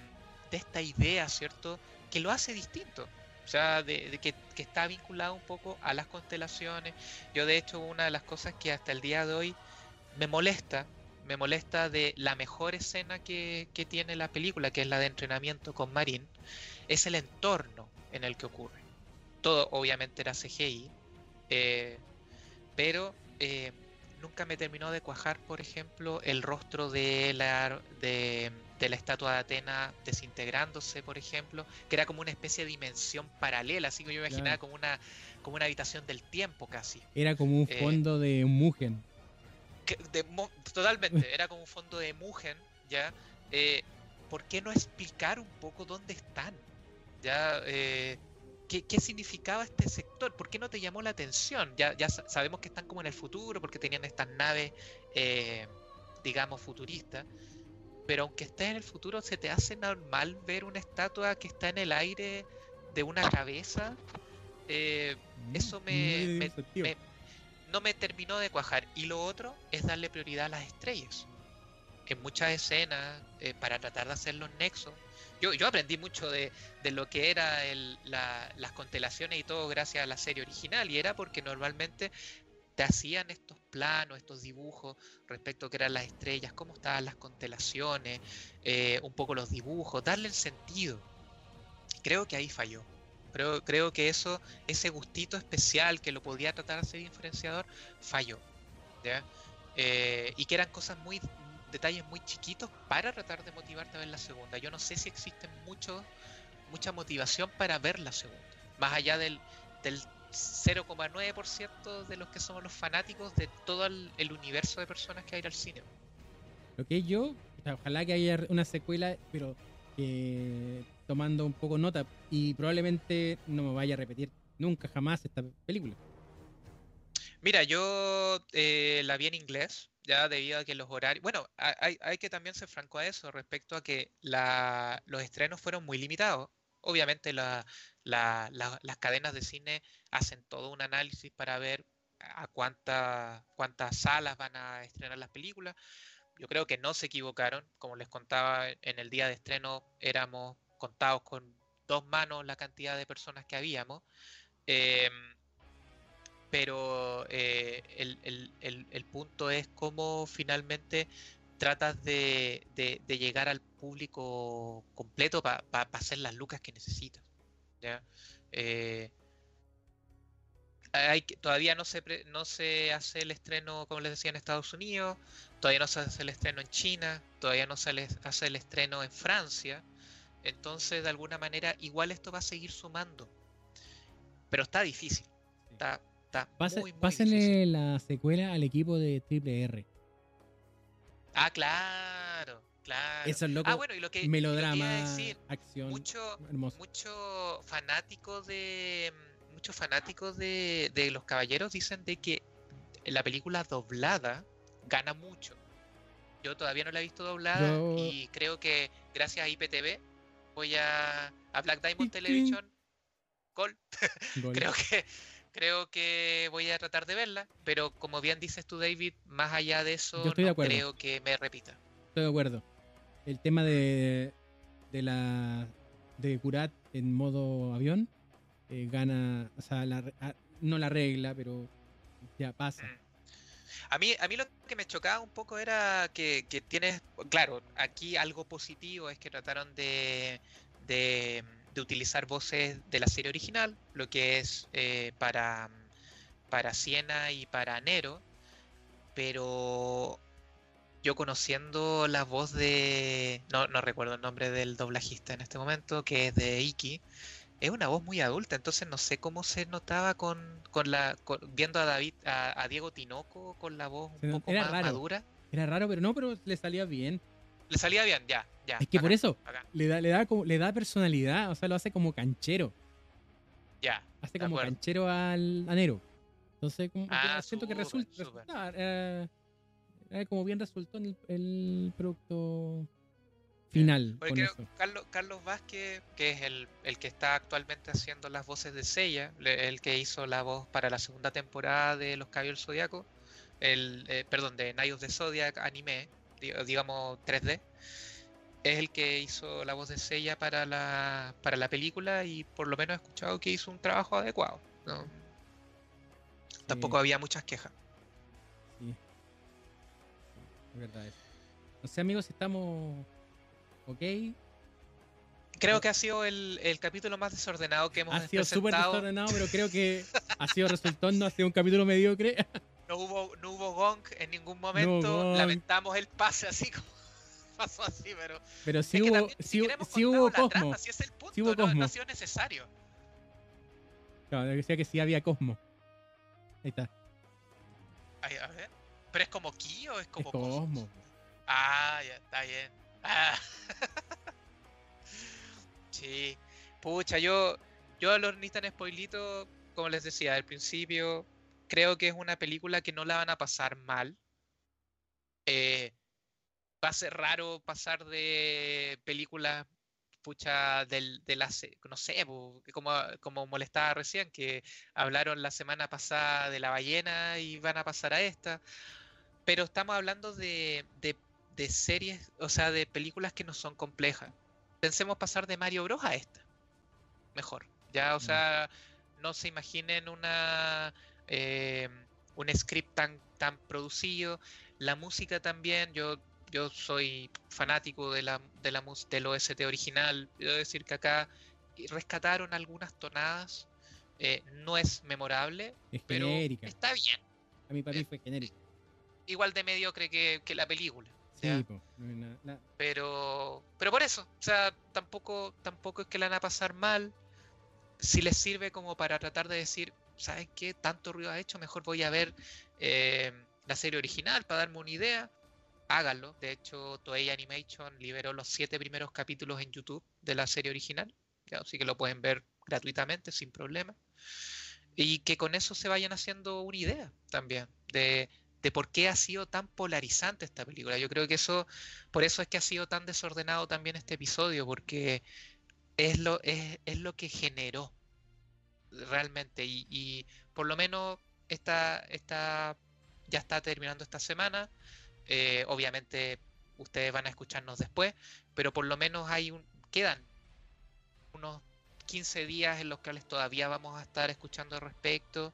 de esta idea, ¿cierto? Que lo hace distinto. O sea, de, que, que está vinculado un poco a las constelaciones. Yo, de hecho, una de las cosas que hasta el día de hoy me molesta, me molesta de la mejor escena que, que tiene la película, que es la de entrenamiento con Marín, es el entorno en el que ocurre. Todo obviamente era CGI, eh, pero eh, nunca me terminó de cuajar, por ejemplo, el rostro de la, de, de la estatua de Atena desintegrándose, por ejemplo, que era como una especie de dimensión paralela, así que yo imaginaba Claro. como una, como una habitación del tiempo casi. Era como un Eh, fondo de Mugen. que- de totalmente, era como un fondo de Mugen, ¿ya? Eh, ¿Por qué no explicar un poco dónde están? ¿Ya? Eh, ¿qué, qué significaba este sector? ¿Por qué no te llamó la atención? Ya, ya sa- sabemos que están como en el futuro, porque tenían estas naves, eh, digamos, futuristas, pero aunque estés en el futuro, ¿se te hace normal ver una estatua que está en el aire de una cabeza? Eh, eso me- me- disruptivo. me- no me terminó de cuajar. Y lo otro es darle prioridad a las estrellas. En muchas escenas, eh, para tratar de hacer los nexos. Yo, yo aprendí mucho de, de lo que era el- la- las constelaciones y todo gracias a la serie original. Y era porque normalmente te hacían estos planos, estos dibujos respecto a qué eran las estrellas, cómo estaban las constelaciones, eh, un poco los dibujos, darle el sentido. Creo que ahí falló. Creo, creo que eso, ese gustito especial que lo podía tratar de ser diferenciador, falló. ¿ya? Eh, y que eran cosas muy, detalles muy chiquitos para tratar de motivarte a ver la segunda. Yo no sé si existen mucho, mucha motivación para ver la segunda. Más allá del, del 0,9% de los que somos los fanáticos de todo el, el universo de personas que hay al cine. Lo que yo, ojalá que haya una secuela, pero que tomando un poco nota y probablemente no me vaya a repetir nunca jamás esta película. Mira, yo eh, la vi en inglés, ya debido a que los horarios... Bueno, ha- hay, hay que también ser franco a eso respecto a que la- los estrenos fueron muy limitados. Obviamente la- la- las cadenas de cine hacen todo un análisis para ver a cuánta- cuántas salas van a estrenar las películas. Yo creo que no se equivocaron. Como les contaba, en el día de estreno éramos contados con dos manos la cantidad de personas que habíamos. Em, pero eh, el, el- el- el punto es cómo finalmente tratas de, de- de llegar al público completo para hacer las lucas que necesitas. ¿ya? Eh, hay todavía no se, pre- no se hace el estreno, como les decía, en Estados Unidos, todavía no se hace el estreno en China, todavía no se les- hace el estreno en Francia. Entonces, de alguna manera, igual esto va a seguir sumando. Pero está difícil. Está, está Pase- muy, muy pásenle difícil. la secuela al equipo de Triple R. Ah, claro, claro. Eso es loco. Ah, bueno, y lo que, y lo que melodrama, decir, acción, mucho, hermoso. muchos fanáticos de muchos fanáticos de, de los caballeros dicen de que la película doblada gana mucho. Yo todavía no la he visto doblada Yo- y creo que gracias a IPTV voy a, a Black Diamond. Television Gold Gol. creo que creo que voy a tratar de verla, pero como bien dices tú David, más allá de eso Yo estoy de no creo que me repita. Estoy de acuerdo. El tema de, de la de Kurat en modo avión eh, gana, o sea, la ah, no la regla, pero ya pasa. Mm. A mí, a mí lo que me chocaba un poco era que, que tienes, claro, aquí algo positivo es que trataron de, de, de utilizar voces de la serie original, lo que es eh, para, para Siena y para Nero, pero yo conociendo la voz de, no, no recuerdo el nombre del doblajista en este momento, que es de Iki, es una voz muy adulta, entonces no sé cómo se notaba con, con la con- viendo a David, a, a Diego Tinoco con la voz un poco más raro. madura. Era raro, pero no, pero le salía bien. Le salía bien, ya, ya. Es que por eso le da, le da como, le da personalidad, o sea, lo hace como canchero. Ya. Hace De como acuerdo. canchero al a Nero. Entonces, como que Ah, siento que resulta. resulta, eh, eh, como bien resultó en el, el producto final. Porque creo eso. Carlos, Carlos Vázquez, que es el, el que está actualmente haciendo las voces de le- el que hizo la voz para la segunda temporada de Los Caballeros del Zodiaco, el, eh, perdón, de of the Zodiac anime, digamos 3D, es el que hizo la voz de Seiya para la, para la película y por lo menos he escuchado que hizo un trabajo adecuado. ¿no? Tampoco había muchas quejas. Sí. Es verdad eso. No sé, amigos, si estamos ok. Creo que ha sido el, el capítulo más desordenado que hemos Ha sido súper presentado. desordenado, pero creo que ha sido resultón, no ha sido un capítulo mediocre. No hubo, no hubo gong en ningún momento. Lamentamos el pase así como pasó así, pero. Pero sí hubo, también hemos sí contado hubo Cosmo. trama, si es el punto, Sí hubo no, no Cosmo. ha sido necesario. Claro, decía que sí había Cosmo. Ahí está. Ay, a ver. ¿Pero es como Ki o es como es? Cosmo. Ah, ya está bien. Ah. sí. Pucha, yo, yo a los Nistan Spoilito, como les decía al principio, creo que es una película que no la van a pasar mal. Eh, va a ser raro pasar de películas pucha del, de la no sé como, como molestaba recién que hablaron la semana pasada de la ballena y van a pasar a esta. Pero estamos hablando de, de, de series o sea de películas que no son complejas. Pensemos pasar de Mario Bros. a esta. Mejor. Ya o Mm. sea no se imaginen una eh, un script tan tan producido la música también yo yo soy fanático de la, de la del OST original. Quiero decir que acá rescataron algunas tonadas. eh, no es memorable, Es pero genérica. está bien. A mí para mí fue genérica. Igual de mediocre que, que la película. Sí, Pero, pero por eso, o sea, tampoco, tampoco es que la van a pasar mal. Si les sirve como para tratar de decir, ¿saben qué? Tanto ruido ha hecho, mejor voy a ver eh, la serie original para darme una idea. Háganlo. De hecho, Toei Animation liberó los siete primeros capítulos en YouTube de la serie original. Así que lo pueden ver gratuitamente, sin problema. Y que con eso se vayan haciendo una idea también de, de por qué ha sido tan polarizante esta película. Yo creo que eso, por eso es que ha sido tan desordenado también este episodio, porque es lo, es, es lo que generó realmente. Y, y por lo menos esta, esta ya está terminando esta semana. Eh, obviamente ustedes van a escucharnos después, pero por lo menos hay un, quedan unos 15 días en los cuales todavía vamos a estar escuchando al respecto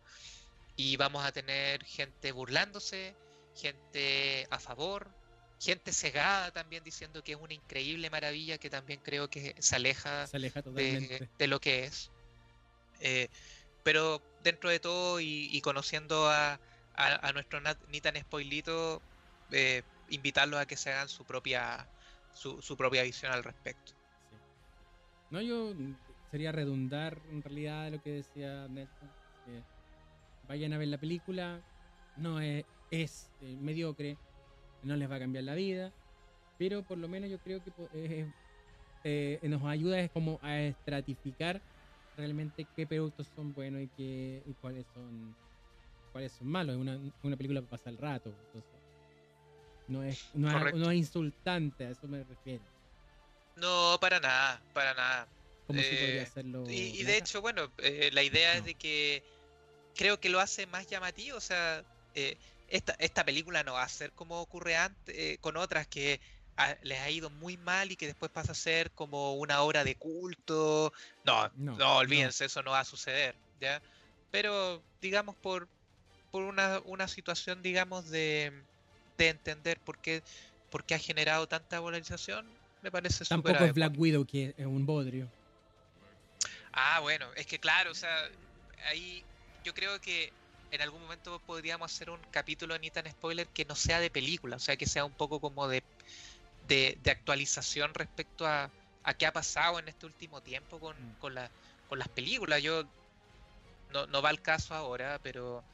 y vamos a tener gente burlándose, gente a favor, gente cegada también diciendo que es una increíble maravilla que también creo que se aleja Se aleja de, de lo que es. Eh, pero dentro de todo y, conociendo a, a, a nuestro Nitan Spoilito, eh, invitarlos a que se hagan su propia su, su propia visión al respecto. No, yo sería redundar en realidad lo que decía Nelson. que vayan a ver la película, no es, es eh, mediocre, no les va a cambiar la vida, pero por lo menos yo creo que eh, nos ayuda es como a estratificar realmente qué productos son buenos y, qué, y cuáles son cuáles son malos. Es una, una película para pasar el rato. Entonces, no es, no, es, no es insultante, a eso me refiero. No, para nada, para nada. Podría Eh, hacerlo. Y, de hecho, bueno, eh, la idea es de que creo que lo hace más llamativo. O sea, eh, esta, esta película no va a ser como ocurre antes eh, con otras que a- les ha ido muy mal y que después pasa a ser como una obra de culto. No, No, no, no. olvídense, eso no va a suceder, ¿ya? Pero, digamos, por, por una, una situación, digamos, de, de entender por qué, por qué ha generado tanta polarización, me parece súper Tampoco es. Black Widow, que es un bodrio. Ah, bueno, es que claro, o sea, ahí yo creo que en algún momento podríamos hacer un capítulo ni tan spoiler que no sea de película, o sea, que sea un poco como de, de, de actualización respecto a, a qué ha pasado en este último tiempo con, Mm. con, la- con las películas. Yo no, no va al caso ahora, pero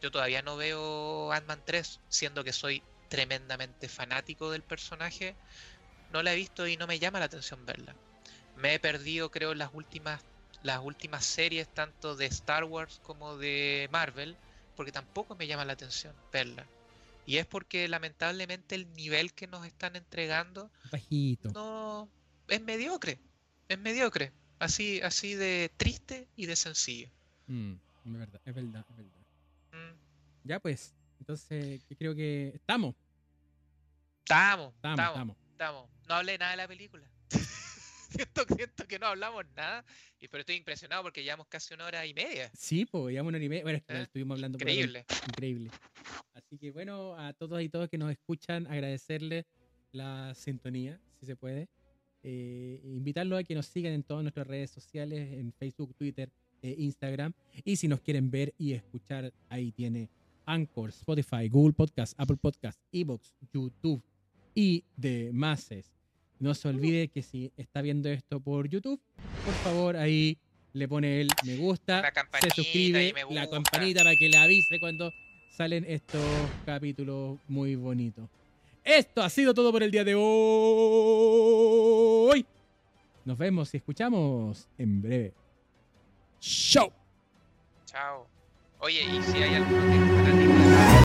yo todavía no veo Ant-Man 3, siendo que soy tremendamente fanático del personaje. no la he visto y no me llama la atención verla. Me he perdido, creo, las últimas, las últimas series, tanto de Star Wars como de Marvel, porque tampoco me llama la atención verla. Y es porque lamentablemente el nivel que nos están entregando Bajito. no es mediocre. Es mediocre. Así, así de triste y de sencillo. Mm, es verdad, es verdad, es verdad. Mm. Ya pues, entonces yo creo que estamos, Estamos, estamos, estamos, estamos. estamos. No hablé nada de la película. siento, siento que no hablamos nada. Y pero estoy impresionado porque llevamos casi una hora y media. Sí, pues ya una hora y media. Bueno, ¿Eh? estuvimos hablando por ahí. Increíble. Increíble. Así que bueno, a todos y todas que nos escuchan, agradecerles la sintonía, si se puede. Eh, invitarlos a que nos sigan en todas nuestras redes sociales, en Facebook, Twitter, e Instagram. Y si nos quieren ver y escuchar, ahí tiene Anchor, Spotify, Google Podcast, Apple Podcast, Evox, YouTube y demás. No se olvide que si está viendo esto por YouTube, por favor ahí le pone el me gusta, La se suscribe, la campanita para que le avise cuando salen estos capítulos muy bonitos. Esto ha sido todo por el día de hoy. Nos vemos y escuchamos en breve. Chao. Chao. Oye, y si hay alguno